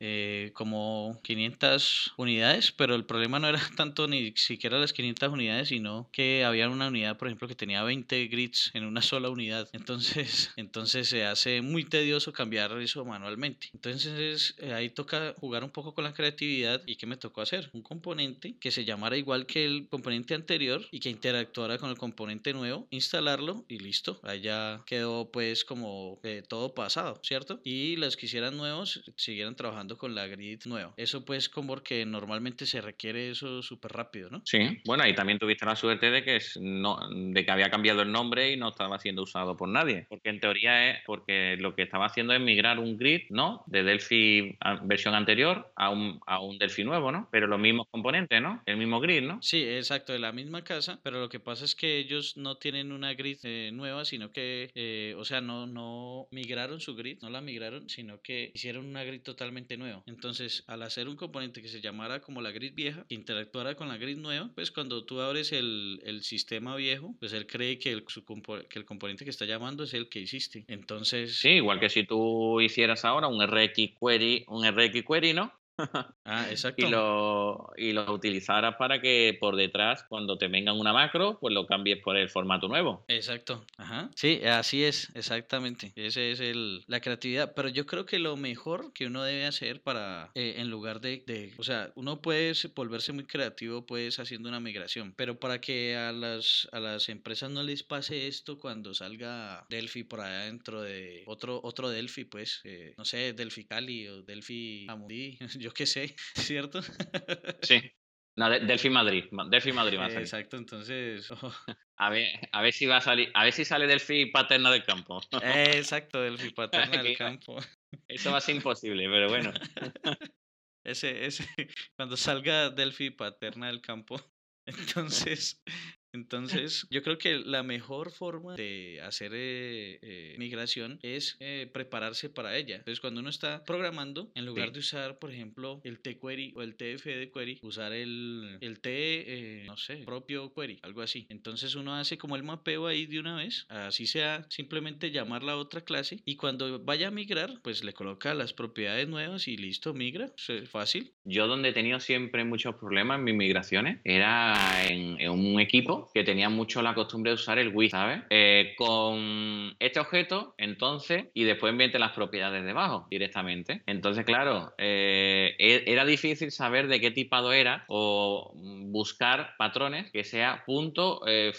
como 500 unidades, pero el problema no era tanto ni siquiera las 500 unidades, sino que había una unidad, por ejemplo, que tenía 20 grids en una sola unidad. Entonces, entonces se hace muy tedioso cambiar eso manualmente. Entonces eh, ahí toca jugar un poco con la creatividad y ¿qué me tocó hacer? Un componente que se llamara igual que el componente anterior y que interactuara con el componente nuevo, instalarlo y listo. Allá quedó pues como eh, todo pasado. ¿cierto? Y los que hicieran nuevos siguieran trabajando con la grid nueva. Eso pues como porque normalmente se requiere eso súper rápido, ¿no? Sí, bueno, y también tuviste la suerte de que, no, de que había cambiado el nombre y no estaba siendo usado por nadie. Porque en teoría es porque lo que estaba haciendo es migrar un grid, ¿no? De Delphi versión anterior a un, a un Delphi nuevo, ¿no? Pero los mismos componentes, ¿no? El mismo grid, ¿no? Sí, exacto, de la misma casa, pero lo que pasa es que ellos no tienen una grid eh, nueva, sino que, eh, o sea, no, no migraron su grid, no la migraron, sino que hicieron una grid totalmente nueva. Entonces, al hacer un componente que se llamara como la grid vieja, que interactuara con la grid nueva, pues cuando tú abres el, el sistema viejo, pues él cree que el, que el componente que está llamando es el que hiciste. Entonces... Sí, igual que si tú hicieras ahora un RX query, un RX query, ¿no? Ah, exacto. y lo, y lo utilizaras para que por detrás, cuando te vengan una macro, pues lo cambies por el formato nuevo. Exacto. Ajá. Sí, así es, exactamente. Esa es el, la creatividad. Pero yo creo que lo mejor que uno debe hacer para, eh, en lugar de, de, o sea, uno puede volverse muy creativo, pues, haciendo una migración. Pero para que a las, a las empresas no les pase esto cuando salga Delphi por allá dentro de otro, otro Delphi, pues, eh, no sé, Delphi Cali o Delphi Amudí. yo qué sé, ¿cierto? Sí. No, Delphi Madrid. Delphi Madrid va a salir. Exacto, entonces. Oh. A ver, a ver si va a salir. A ver si sale Delphi paterna del campo. Exacto, Delphi paterna del campo. Eso va a ser imposible, pero bueno. Ese, ese, cuando salga Delphi paterna del campo, entonces entonces, yo creo que la mejor forma de hacer eh, eh, migración es eh, prepararse para ella. Entonces, cuando uno está programando, en lugar de usar, por ejemplo, el T-Query o el TF de query, usar el, el T, no sé, propio query, algo así. Entonces, uno hace como el mapeo ahí de una vez, así sea simplemente llamar la otra clase y cuando vaya a migrar, pues le coloca las propiedades nuevas y listo, migra. Es fácil. Yo donde he tenido siempre muchos problemas en mis migraciones era en un equipo que tenía mucho la costumbre de usar el with, ¿sabes? Eh, con este objeto, entonces, y después enviarte las propiedades debajo directamente. Entonces, claro, eh, e-, era difícil saber de qué tipado era o buscar patrones que sea punto eh,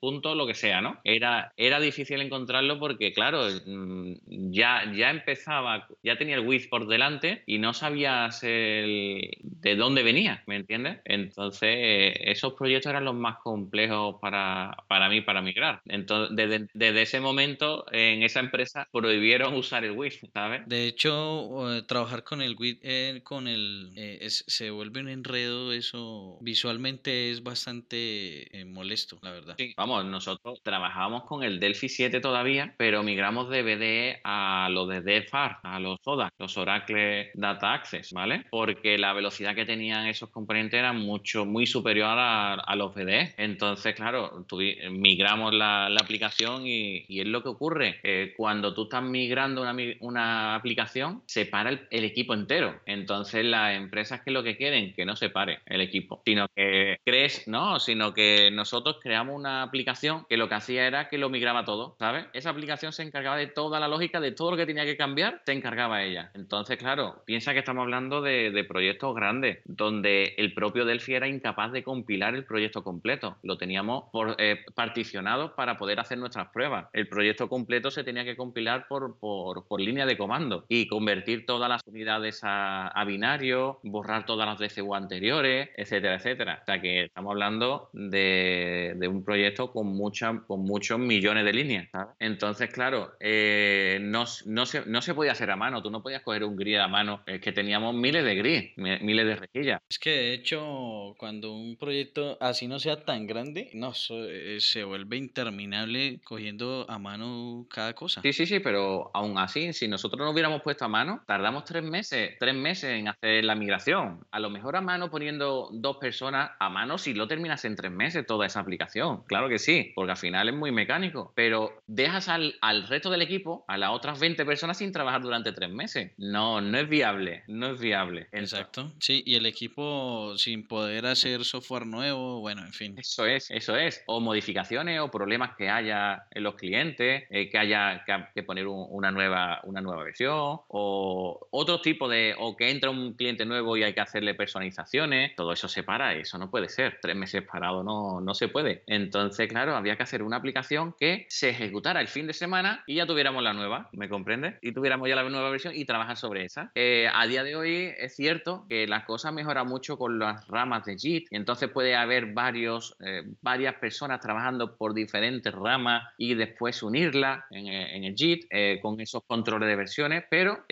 punto lo que sea, ¿no? Era, era difícil encontrarlo porque, claro, mm, ya, ya empezaba, ya tenía el with por delante y no sabías de dónde venía, ¿me entiendes? Entonces, esos proyectos eran los más complejos complejo para, para mí para migrar. Entonces, desde, desde, ese momento, en esa empresa prohibieron usar el WIF, ¿sabes? De hecho, eh, trabajar con el WIF, eh, con el, eh, se vuelve un enredo, eso visualmente es bastante molesto, la verdad. Sí, vamos, nosotros trabajamos con el Delphi 7 todavía, pero migramos de BDE a lo de DFAR, a los ODA, los Oracle Data Access, ¿vale? Porque la velocidad que tenían esos componentes era mucho, muy superior a, a los BDE. Entonces, entonces, claro, migramos la, aplicación y, es lo que ocurre. Eh, cuando tú estás migrando una, aplicación, se para el, equipo entero. Entonces, las empresas que lo que quieren, que no se pare el equipo, sino que crees, no, sino que nosotros creamos una aplicación que lo que hacía era que lo migraba todo, ¿sabes? Esa aplicación se encargaba de toda la lógica, de todo lo que tenía que cambiar, se encargaba ella. Entonces, claro, piensa que estamos hablando de, de proyectos grandes, donde el propio Delphi era incapaz de compilar el proyecto completo lo teníamos por, eh, particionado para poder hacer nuestras pruebas. El proyecto completo se tenía que compilar por, por, línea de comando y convertir todas las unidades a, binario, borrar todas las DCU anteriores, etcétera, etcétera. O sea que estamos hablando de, un proyecto con, con muchos millones de líneas. Entonces, claro, eh, no, no, se, no se podía hacer a mano. Tú no podías coger un grid a mano. Es que teníamos miles de grid, miles de rejillas. Es que de hecho, cuando un proyecto así no sea tan grande, no, eh, se vuelve interminable cogiendo a mano cada cosa. Sí, sí, sí, pero aún así, si nosotros no hubiéramos puesto a mano, tardamos tres meses, tres meses en hacer la migración. A lo mejor a mano poniendo dos personas a mano, si lo terminas en tres meses toda esa aplicación. Claro que sí, porque al final es muy mecánico, pero dejas al, al resto del equipo, a las otras 20 personas sin trabajar durante tres meses. No, no es viable, no es viable. Exacto. Sí, y, el equipo sin poder hacer software nuevo, bueno, en fin. Eso es, eso es. O modificaciones o problemas que haya en los clientes, eh, que haya que, poner una, nueva, una nueva versión, o otro tipo de, o que entra un cliente nuevo y hay que hacerle personalizaciones, todo eso se para, eso no puede ser. Tres meses parado no, no se puede. Entonces, claro, había que hacer una aplicación que se ejecutara el fin de semana y ya tuviéramos la nueva, ¿me comprende? Y tuviéramos ya la nueva versión y trabajar sobre esa. Eh, a día de hoy es cierto que las cosas mejoran mucho con las ramas de JIT entonces puede haber varios, eh, varias personas trabajando por diferentes ramas y después unirla en, eh, en el JIT con esos controles de versiones, pero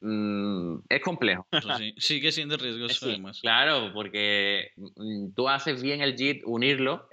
mm, es complejo. sí, sigue siendo riesgoso además. Claro, porque mm, tú haces bien el JIT unirlo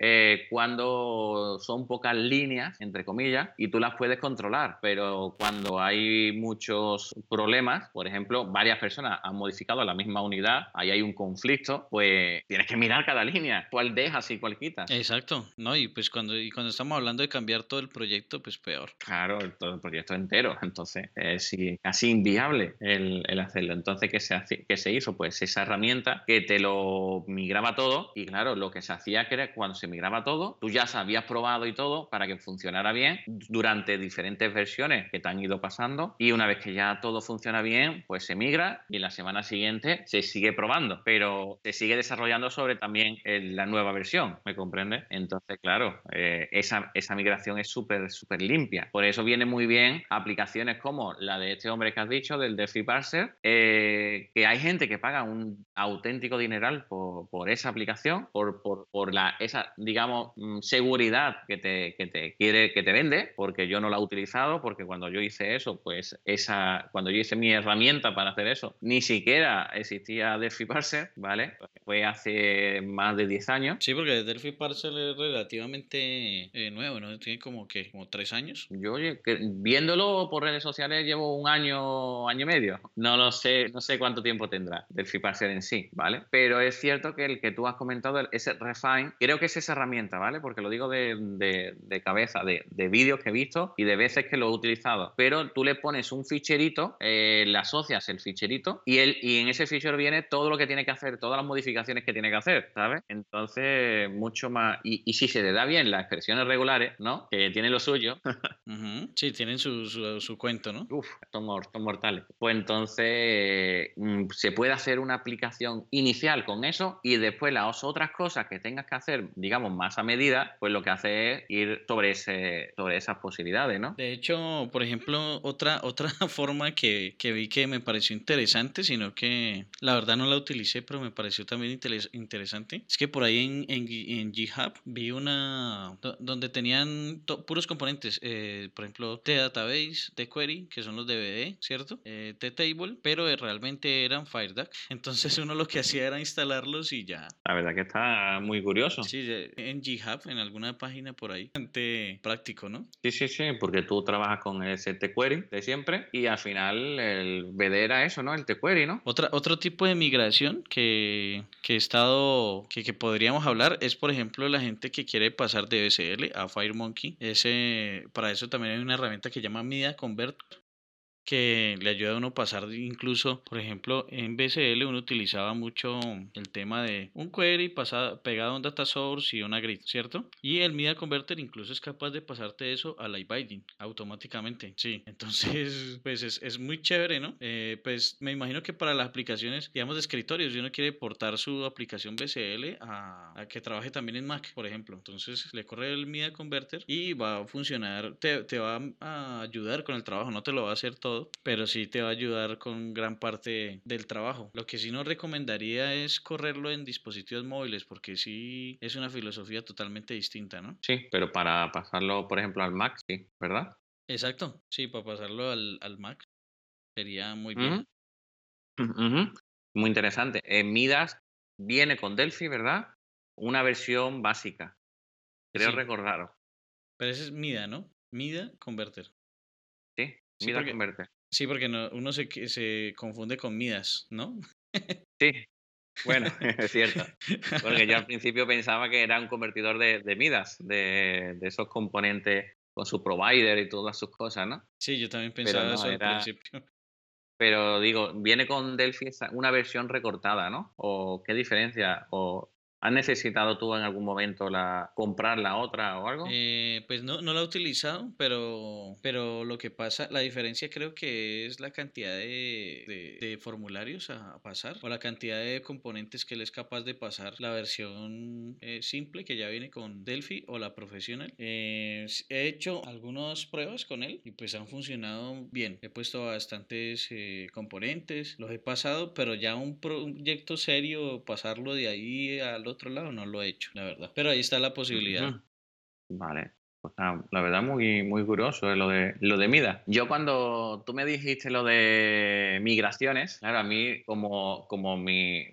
cuando son pocas líneas, entre comillas, y tú las puedes controlar, pero cuando hay muchos problemas, por ejemplo, varias personas han modificado la misma unidad, ahí hay un conflicto, pues tienes que mirar cada línea, cuál dejas y cuál quitas. Exacto, ¿no? Y pues cuando, y cuando estamos hablando de cambiar todo el proyecto, pues peor. Claro, todo el proyecto entero, entonces es casi inviable el, hacerlo. Entonces, ¿qué se, ¿qué se hizo? Pues esa herramienta que te lo migraba todo y claro, lo que se hacía que era cuando se migraba todo, tú ya habías probado y todo para que funcionara bien durante diferentes versiones que te han ido pasando y una vez que ya todo funciona bien, pues se migra y la semana siguiente se sigue probando, pero se sigue desarrollando sobre también la nueva versión, ¿me comprende? Entonces, claro, eh, esa, esa migración es súper, súper limpia. Por eso viene muy bien aplicaciones como la de este hombre que has dicho, del Delphi Parser, eh, que hay gente que paga un auténtico dineral por, por esa aplicación, por, por, por, la, esa, digamos, mm, seguridad que te, que te quiere, que te vende, porque yo no la he utilizado, porque cuando yo hice eso, pues esa, cuando yo hice mi herramienta para hacer eso, ni siquiera existía Delphi Parser, ¿vale? Fue hace más de 10 años. Sí, porque Delphi Parser es relativamente eh, nuevo, ¿no? Tiene como que, como 3 años. Yo, oye, viéndolo por redes sociales llevo un año, año y medio. No lo sé, no sé cuánto tiempo tendrá Delphi Parser en sí, ¿vale? Pero es cierto que el que tú has comentado, ese Refine, creo que es esa herramienta, ¿vale? Porque lo digo de, de, de cabeza, de, de vídeos que he visto y de veces que lo he utilizado. Pero tú le pones un ficherito, eh, le asocias el ficherito y, él, y en ese fichero viene todo lo que tiene que hacer, todas las modificaciones que tiene que hacer, ¿sabes? Entonces, mucho más. Y, y si se le da bien las expresiones regulares, ¿no? Que tiene lo suyo. Sí, tienen su, su, cuento, ¿no? Uf, son, mortales. Pues entonces mm, se puede hacer una aplicación inicial con eso y después las otras cosas que tengas que hacer, digamos, más a medida, pues lo que hace es ir sobre, ese, sobre esas posibilidades, ¿no? De hecho, por ejemplo, otra, otra forma que, que vi que me pareció interesante, sino que la verdad no la utilicé, pero me pareció también interesante, es que por ahí en, en, en GitHub vi una donde tenían puros componentes, eh, por ejemplo, T-Database, T-Query, que son los DVD, ¿cierto? Eh, T-Table, pero realmente eran FireDAC. Entonces uno lo que hacía era instalarlos y ya. La verdad que está muy curioso. Sí, en GitHub, en alguna página por ahí, bastante práctico, ¿no? Sí, sí, sí, porque tú trabajas con ese T-Query de siempre y al final el BD era eso, ¿no? El T-Query, ¿no? Otra, otro tipo de migración que, que he estado, que, que podríamos hablar es, por ejemplo, la gente que quiere pasar de BSL a FireMonkey. Ese, para eso también hay una herramienta que se llama Media Convert, que le ayuda a uno pasar incluso, por ejemplo, en BCL uno utilizaba mucho el tema de un query pasado, pegado a un data source y una grid, ¿cierto? Y el Media Converter incluso es capaz de pasarte eso a binding automáticamente, sí. Entonces, pues es, es muy chévere, ¿no? Eh, pues me imagino que para las aplicaciones, digamos, de escritorio, si uno quiere portar su aplicación BCL a, que trabaje también en Mac, por ejemplo, entonces le corre el Media Converter y va a funcionar, te, te va a ayudar con el trabajo, no te lo va a hacer todo pero sí te va a ayudar con gran parte del trabajo. Lo que sí no recomendaría es correrlo en dispositivos móviles, porque sí es una filosofía totalmente distinta, ¿no? Sí, pero para pasarlo, por ejemplo, al Mac, sí, ¿verdad? Exacto, sí, para pasarlo al, Mac sería muy bien. Muy interesante. En Midas viene con Delphi, ¿verdad? Una versión básica. Creo recordarlo. Pero ese es MIDA, ¿no? MIDA Converter. Sí, Sí, porque, sí, porque uno se, se confunde con Midas, ¿no? sí, bueno, es cierto. Porque yo al principio pensaba que era un convertidor de, de Midas, de, de, esos componentes con su provider y todas sus cosas, ¿no? Sí, yo también pensaba eso al principio. pero digo, viene con Delphi una versión recortada, ¿no? ¿O qué diferencia? ¿O ¿Has necesitado tú en algún momento la comprar la otra o algo? Eh, pues no, no la he utilizado, pero, pero lo que pasa, la diferencia creo que es la cantidad de, de, formularios a pasar o la cantidad de componentes que él es capaz de pasar la versión eh, simple que ya viene con Delphi o la profesional. Eh, he hecho algunas pruebas con él y pues han funcionado bien. He puesto bastantes componentes, los he pasado, pero ya un proyecto serio, pasarlo de ahí a los otro lado no lo he hecho, la verdad. Pero ahí está la posibilidad. Vale. Pues la verdad muy, muy curioso lo de, lo de Mida. Yo cuando tú me dijiste lo de migraciones, claro, a mí como, como mi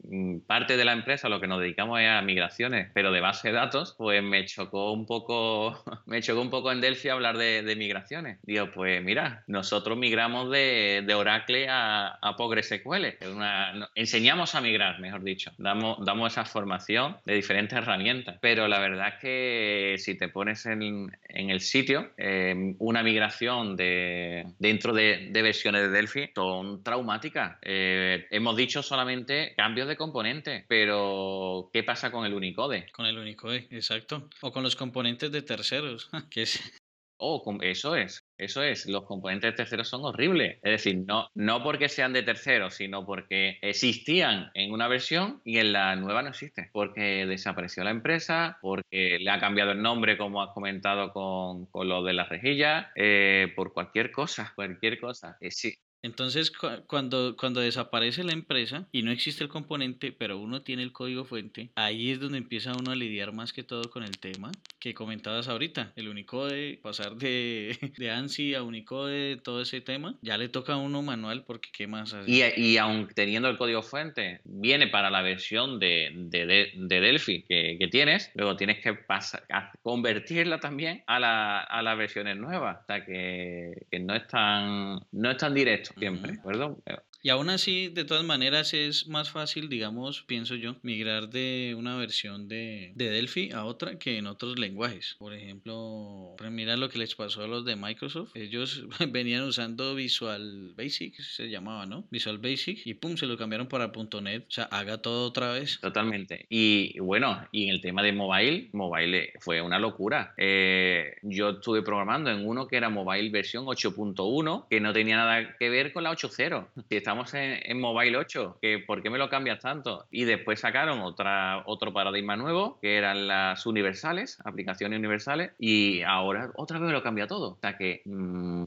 parte de la empresa lo que nos dedicamos es a migraciones, pero de base de datos, pues me chocó un poco, me chocó un poco en Delphi hablar de, migraciones. Digo, pues mira, nosotros migramos de, Oracle a, a PostgreSQL. Una, enseñamos a migrar, mejor dicho. Damos, damos esa formación de diferentes herramientas. Pero la verdad es que si te pones en, en el sitio, eh, una migración de, dentro de, versiones de Delphi son traumáticas. Eh, hemos dicho solamente cambios de componentes, pero ¿qué pasa con el Unicode? Con el Unicode, exacto. O con los componentes de terceros, que es Oh, eso es, eso es. Los componentes terceros son horribles. Es decir, no, no porque sean de terceros, sino porque existían en una versión y en la nueva no existen. Porque desapareció la empresa, porque le ha cambiado el nombre, como has comentado con, lo de las rejillas, eh, por cualquier cosa, cualquier cosa. Eh, sí, entonces, cuando, cuando desaparece la empresa y no existe el componente, pero uno tiene el código fuente, ahí es donde empieza uno a lidiar más que todo con el tema que comentabas ahorita, el Unicode, pasar de, de ANSI a Unicode, todo ese tema, ya le toca a uno manual porque qué más hace. Y, y teniendo el código fuente, viene para la versión de, de, de, Delphi que, tienes, luego tienes que pasar, convertirla también a, la, a las versiones nuevas, o que, que no, es tan, no es tan directo siempre, perdón. Y aún así, de todas maneras, es más fácil, digamos, pienso yo, migrar de una versión de, de Delphi a otra que en otros lenguajes. Por ejemplo, mira lo que les pasó a los de Microsoft. Ellos venían usando Visual Basic, se llamaba, ¿no? Visual Basic, y pum, se lo cambiaron para .NET. O sea, haga todo otra vez. Totalmente. Y bueno, y en el tema de mobile, mobile fue una locura. Eh, yo estuve programando en uno que era mobile versión 8.1, que no tenía nada que ver con la 8.0 estamos en, Mobile 8, que ¿por qué me lo cambias tanto? Y después sacaron otra, otro paradigma nuevo, que eran las universales, aplicaciones universales, y ahora otra vez me lo cambia todo. O sea que mm,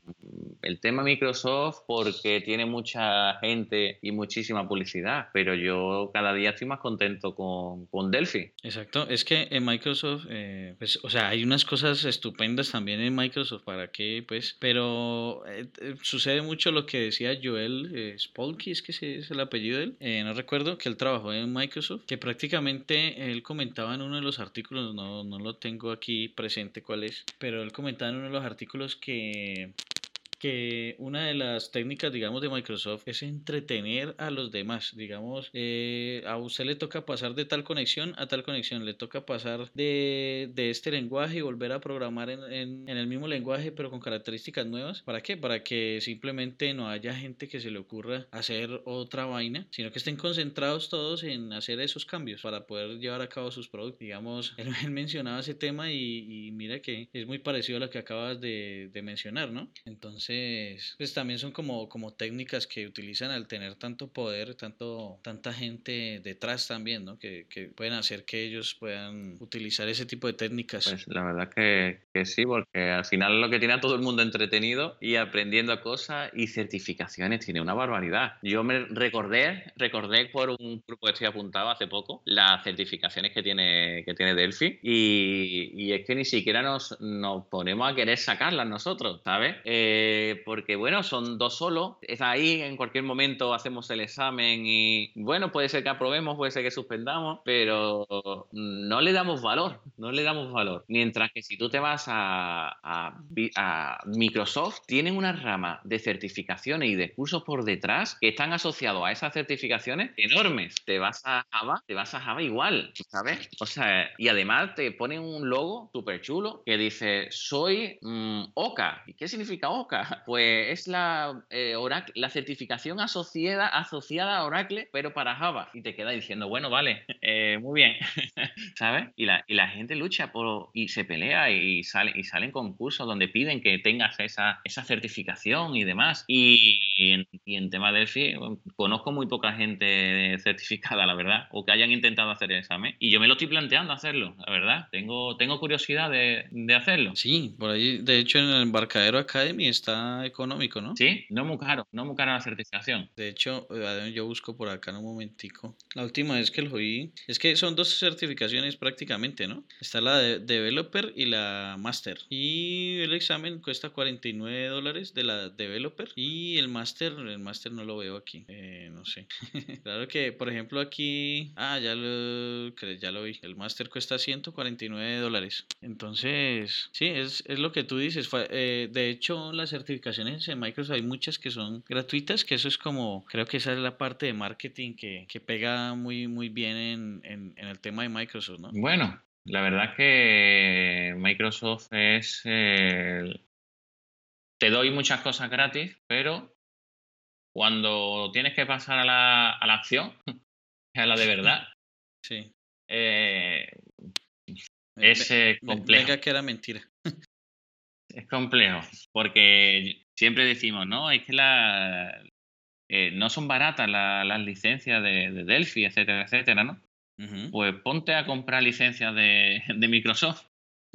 el tema Microsoft, porque tiene mucha gente y muchísima publicidad, pero yo cada día estoy más contento con, con Delphi. Exacto, es que en Microsoft, eh, pues, o sea, hay unas cosas estupendas también en Microsoft, ¿para qué? Pues, pero eh, eh, sucede mucho lo que decía Joel Polky, es que es el apellido de él, eh, no recuerdo, que él trabajó en Microsoft, que prácticamente él comentaba en uno de los artículos, no, no lo tengo aquí presente cuál es, pero él comentaba en uno de los artículos que que una de las técnicas, digamos, de Microsoft es entretener a los demás. Digamos, eh, a usted le toca pasar de tal conexión a tal conexión, le toca pasar de, de este lenguaje y volver a programar en, en, el mismo lenguaje, pero con características nuevas. ¿Para qué? Para que simplemente no haya gente que se le ocurra hacer otra vaina, sino que estén concentrados todos en hacer esos cambios para poder llevar a cabo sus productos. Digamos, él, mencionaba ese tema y, y, mira que es muy parecido a lo que acabas de mencionar, ¿no? Entonces, pues también son como, como técnicas que utilizan al tener tanto poder, tanto, tanta gente detrás también, ¿no? Que, que pueden hacer que ellos puedan utilizar ese tipo de técnicas. Pues la verdad que, que sí, porque al final lo que tiene a todo el mundo entretenido y aprendiendo cosas y certificaciones tiene una barbaridad. Yo me recordé, recordé por un grupo que estoy apuntado hace poco, las certificaciones que tiene, que tiene Delphi y, y es que ni siquiera nos, nos ponemos a querer sacarlas nosotros, ¿sabes? Eh, porque bueno, son dos solos, es ahí, en cualquier momento hacemos el examen y bueno, puede ser que aprobemos, puede ser que suspendamos, pero no le damos valor, no le damos valor. Mientras que si tú te vas a, Microsoft, tienen una rama de certificaciones y de cursos por detrás que están asociados a esas certificaciones enormes. Te vas a Java, te vas a Java igual, ¿sabes? O sea, y además te ponen un logo súper chulo que dice, soy mm, OCA. ¿Y qué significa OCA? Pues es la, eh, Oracle, la certificación asociada, asociada a Oracle, pero para Java. Y te queda diciendo, bueno, vale, eh, muy bien, ¿sabes? Y la, y la, gente lucha por, y se pelea y, sale, y salen concursos donde piden que tengas esa, esa certificación y demás. Y, en, y en tema Delphi, conozco muy poca gente certificada, la verdad, o que hayan intentado hacer el examen. Y yo me lo estoy planteando hacerlo, la verdad. Tengo, tengo curiosidad de, de hacerlo. Sí, por ahí, de hecho, en el Embarcadero Academy está económico, ¿no? Sí, no muy caro, no muy cara la certificación. De hecho, eh, yo busco por acá en un momentico. La última vez que lo vi, es que son dos certificaciones prácticamente, ¿no? Está la de Developer y la Master. Y el examen cuesta 49 dólares de la Developer y el Master, el Master no lo veo aquí, eh, no sé. claro que, por ejemplo, aquí, ah, ya lo, ya lo vi, el Master cuesta 149 dólares. Entonces, sí, es, es lo que tú dices. Eh, de hecho, las certificaciones en Microsoft hay muchas que son gratuitas, que eso es como, creo que esa es la parte de marketing que, que pega muy, muy bien en, en, en, el tema de Microsoft, ¿no? Bueno, la verdad que Microsoft es... Eh, te doy muchas cosas gratis, pero cuando tienes que pasar a la, a la acción, a la de verdad, sí. Eh, es eh, complejo. Venga, que era mentira. Es complejo, porque siempre decimos, ¿no? Es que la, eh, no son baratas la, las licencias de, de, Delphi, etcétera, etcétera, ¿no? Uh -huh. Pues ponte a comprar licencias de, de Microsoft,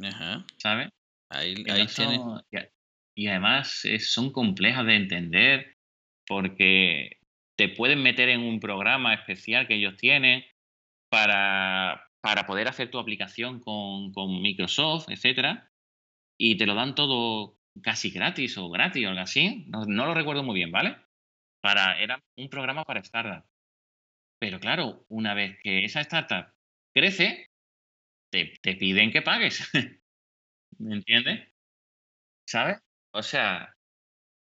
Ajá. ¿sabes? Ahí, ahí no son- y, y además son complejas de entender porque te pueden meter en un programa especial que ellos tienen para, para poder hacer tu aplicación con, con Microsoft, etcétera, y te lo dan todo casi gratis o gratis o algo así. No, lo recuerdo muy bien, ¿vale? Para, era un programa para startup. Pero claro, una vez que esa startup crece, te, te piden que pagues. ¿Me entiendes? ¿Sabes? O sea,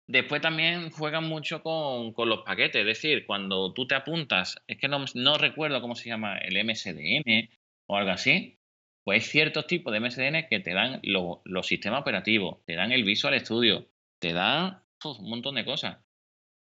después también juegan mucho con, con, los paquetes. Es decir, cuando tú te apuntas, es que no, no recuerdo cómo se llama, el MSDN o algo así. Pues hay ciertos tipos de MSDN que te dan lo, los sistemas operativos, te dan el Visual Studio, te dan un montón de cosas.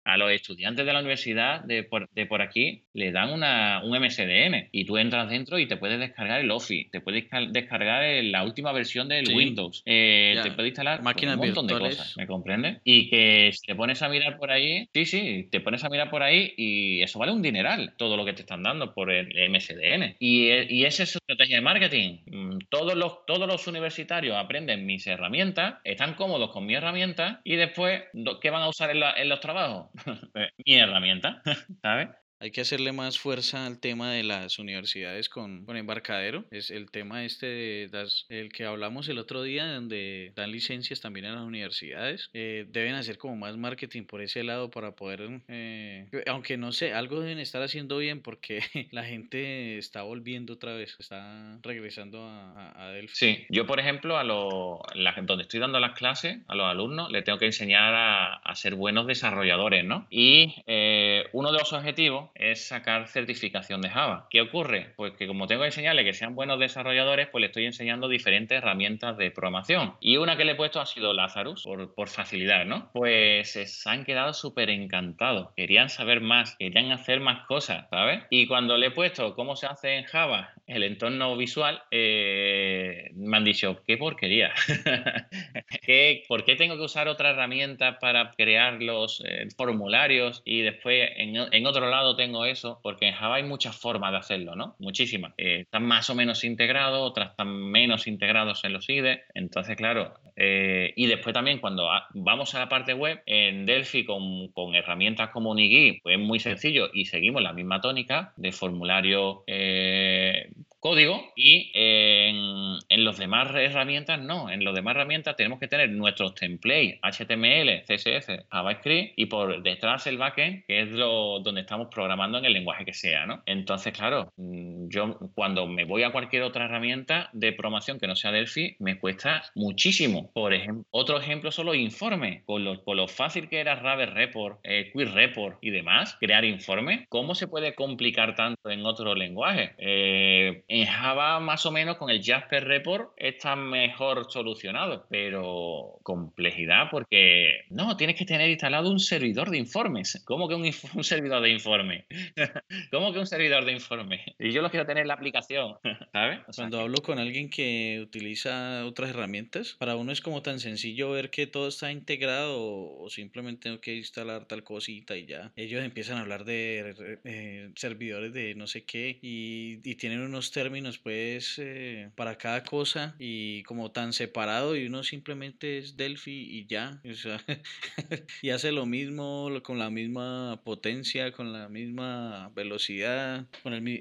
A los estudiantes de la universidad de por, de por aquí le dan una, un MSDN y tú entras dentro y te puedes descargar el Office, te puedes descargar la última versión del Sí. Windows, eh, Ya, te puedes instalar pues, un montón de cosas, ¿me comprendes? Y que si te pones a mirar por ahí, sí, sí, te pones a mirar por ahí y eso vale un dineral, todo lo que te están dando por el MSDN. Y, e- y esa es su estrategia de marketing. Mm, Todos los, todos los universitarios aprenden mis herramientas, están cómodos con mi herramienta y después, ¿qué van a usar en, la- en los trabajos? Eh, mi herramienta, ¿sabes? Hay que hacerle más fuerza al tema de las universidades con, con embarcadero. Es el tema este de el que hablamos el otro día, donde dan licencias también a las universidades. Eh, deben hacer como más marketing por ese lado para poder, eh, aunque no sé, algo deben estar haciendo bien porque la gente está volviendo otra vez, está regresando a, a, a Delphi. Sí, yo por ejemplo, a los, la- donde estoy dando las clases, a los alumnos, les tengo que enseñar a, a ser buenos desarrolladores, ¿no? Y eh, uno de los objetivos es sacar certificación de Java. ¿Qué ocurre? Pues que como tengo que enseñarles que sean buenos desarrolladores, pues les estoy enseñando diferentes herramientas de programación. Y una que le he puesto ha sido Lazarus, por, por facilidad, ¿no? Pues eh, se han quedado súper encantados. Querían saber más, querían hacer más cosas, ¿sabes? Y cuando le he puesto cómo se hace en Java el entorno visual, eh, me han dicho, qué porquería. ¿Qué, ¿Por qué tengo que usar otra herramienta para crear los eh, formularios y después en, en, otro lado tengo eso? Porque en Java hay muchas formas de hacerlo, ¿no? Muchísimas. Eh, están más o menos integrados, otras están menos integrados en los IDE. Entonces, claro, eh, y después también cuando vamos a la parte web, en Delphi con, con herramientas como Unigui, pues es muy sencillo y seguimos la misma tónica de formulario eh, código y en, en, los demás herramientas no. En los demás herramientas tenemos que tener nuestros templates HTML, CSS, JavaScript y por detrás el backend, que es lo, donde estamos programando en el lenguaje que sea, ¿no? Entonces, claro, yo cuando me voy a cualquier otra herramienta de programación que no sea Delphi, me cuesta muchísimo. Por ejemplo, otro ejemplo son los informes. Con lo, con lo fácil que era Ravel Report, eh, Report y demás, crear informes, ¿cómo se puede complicar tanto en otro lenguaje? Eh, en Java, más o menos, con el Jasper Report está mejor solucionado, pero complejidad porque no, tienes que tener instalado un servidor de informes. ¿Cómo que un, un servidor de informes? ¿Cómo que un servidor de informes? Y yo lo quiero tener en la aplicación, ¿sabes? Cuando hablo con alguien que utiliza otras herramientas, para uno es como tan sencillo ver que todo está integrado o simplemente tengo que instalar tal cosita y ya. Ellos empiezan a hablar de eh, servidores de no sé qué y, y tienen unos términos pues eh, para cada cosa y como tan separado y uno simplemente es Delphi y ya. O sea, y hace lo mismo con la misma potencia, con la misma velocidad, con el,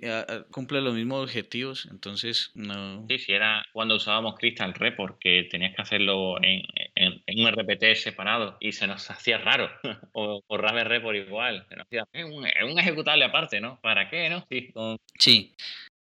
cumple los mismos objetivos. Entonces, no. Sí, sí, era cuando usábamos Crystal Report, que tenías que hacerlo en, en, un RPT separado y se nos hacía raro. o, o Ravel Report igual. Se nos hacía, es, un, es un ejecutable aparte, ¿no? ¿Para qué, no? Sí. Sí.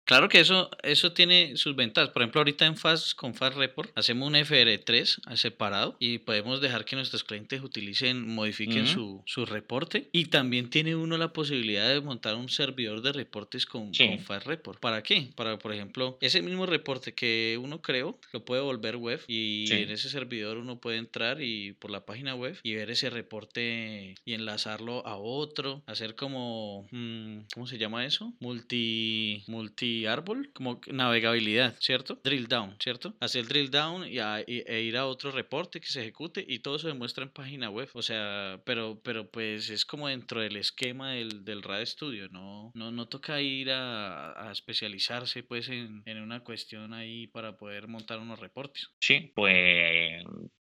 Claro que eso, eso tiene sus ventajas. Por ejemplo, ahorita en Fast, con Fast Report hacemos un FR3 separado y podemos dejar que nuestros clientes utilicen, modifiquen su, su, reporte. Y también tiene uno la posibilidad de montar un servidor de reportes con, Fast Report. ¿Para qué? Para, por ejemplo, ese mismo reporte que uno creó, lo puede volver web y en ese servidor uno puede entrar y por la página web y ver ese reporte y enlazarlo a otro, hacer como, mm, ¿cómo se llama eso? Multi, multi árbol, como navegabilidad, ¿cierto? Drill down, ¿cierto? Hacer drill down y e ir a otro reporte que se ejecute y todo se demuestra en página web. O sea, pero, pero pues es como dentro del esquema del, del RAD Studio, ¿no? No, no toca ir a, a especializarse pues en, en una cuestión ahí para poder montar unos reportes. Sí, pues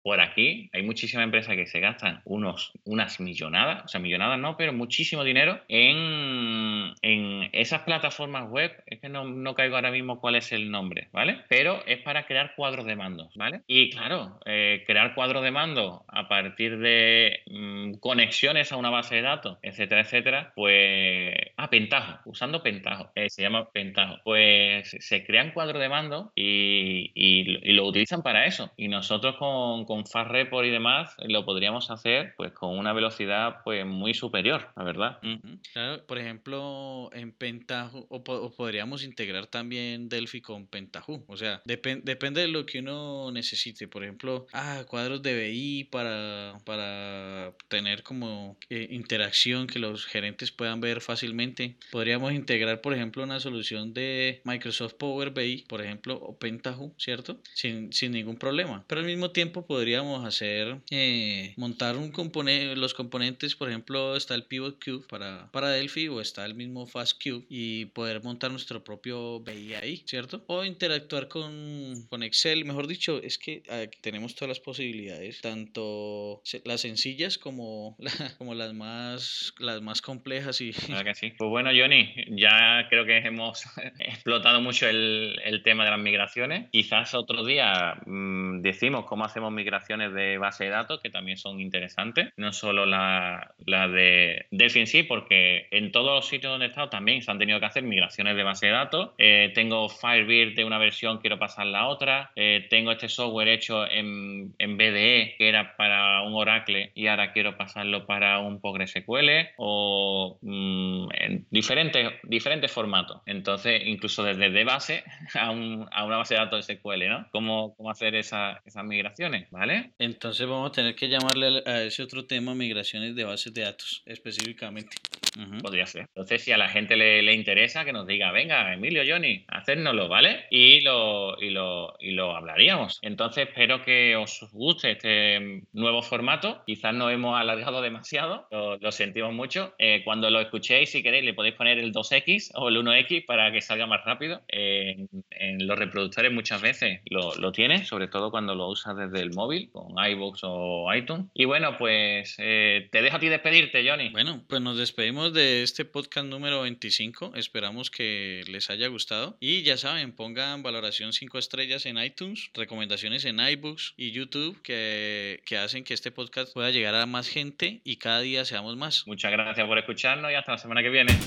por aquí hay muchísimas empresas que se gastan unos, unas millonadas, o sea, millonadas no, pero muchísimo dinero en, en esas plataformas web. Es que no, no, caigo ahora mismo cuál es el nombre, ¿vale? Pero es para crear cuadros de mando, ¿vale? Y claro, eh, crear cuadros de mando a partir de mm, conexiones a una base de datos, etcétera, etcétera, pues. Ah, Pentajo, usando Pentajo, eh, se llama Pentajo. Pues se crean cuadros de mando y, y, lo utilizan para eso. Y nosotros con con Fast Report y demás lo podríamos hacer pues con una velocidad pues muy superior, la verdad. Claro, por ejemplo, en Pentaho o, podríamos integrar también Delphi con Pentaho, o sea, depende de lo que uno necesite, por ejemplo, ah, cuadros de BI para, para tener como eh, interacción que los gerentes puedan ver fácilmente. Podríamos integrar, por ejemplo, una solución de Microsoft Power BI, por ejemplo, o Pentaho, ¿cierto? Sin, sin ningún problema. Pero al mismo tiempo podríamos podríamos hacer, eh, montar un componente, los componentes, por ejemplo, está el Pivot Cube para, para Delphi o está el mismo Fast Cube y poder montar nuestro propio BI ¿cierto? O interactuar con, con Excel, mejor dicho, es que aquí tenemos todas las posibilidades, tanto las sencillas como, como las más las más complejas y que sí. Pues bueno, Johnny, ya creo que hemos explotado mucho el, el tema de las migraciones. Quizás otro día mmm, decimos cómo hacemos migraciones de base de datos que también son interesantes, no solo la, la de Delphi en sí, porque en todos los sitios donde he estado también se han tenido que hacer migraciones de base de datos. Eh, tengo Firebird de una versión, quiero pasarla a otra. Eh, tengo este software hecho en, en, BDE que era para un Oracle y ahora quiero pasarlo para un PostgreSQL o mm, en diferentes, diferentes formatos. Entonces, incluso desde de base a, un, a una base de datos de SQL, ¿no? ¿Cómo, cómo hacer esa, esas migraciones? Entonces vamos a tener que llamarle a ese otro tema migraciones de bases de datos específicamente. Podría ser. Entonces, si a la gente le, interesa, que nos diga, venga, Emilio, Johnny, hacérnoslo, ¿vale? Y lo, y lo, y lo hablaríamos. Entonces, espero que os guste este nuevo formato. Quizás nos hemos alargado demasiado, lo, sentimos mucho. Eh, cuando lo escuchéis, si queréis, le podéis poner el 2X o el 1X para que salga más rápido. en los reproductores muchas veces lo, lo tiene, sobre todo cuando lo usas desde el móvil con iVoox o iTunes. Y bueno, pues eh, te dejo a ti despedirte, Johnny. Bueno, pues nos despedimos de este podcast número 25. Esperamos que les haya gustado. Y ya saben, pongan valoración 5 estrellas en iTunes, recomendaciones en iBooks y YouTube que, que hacen que este podcast pueda llegar a más gente y cada día seamos más. Muchas gracias por escucharnos y hasta la semana que viene.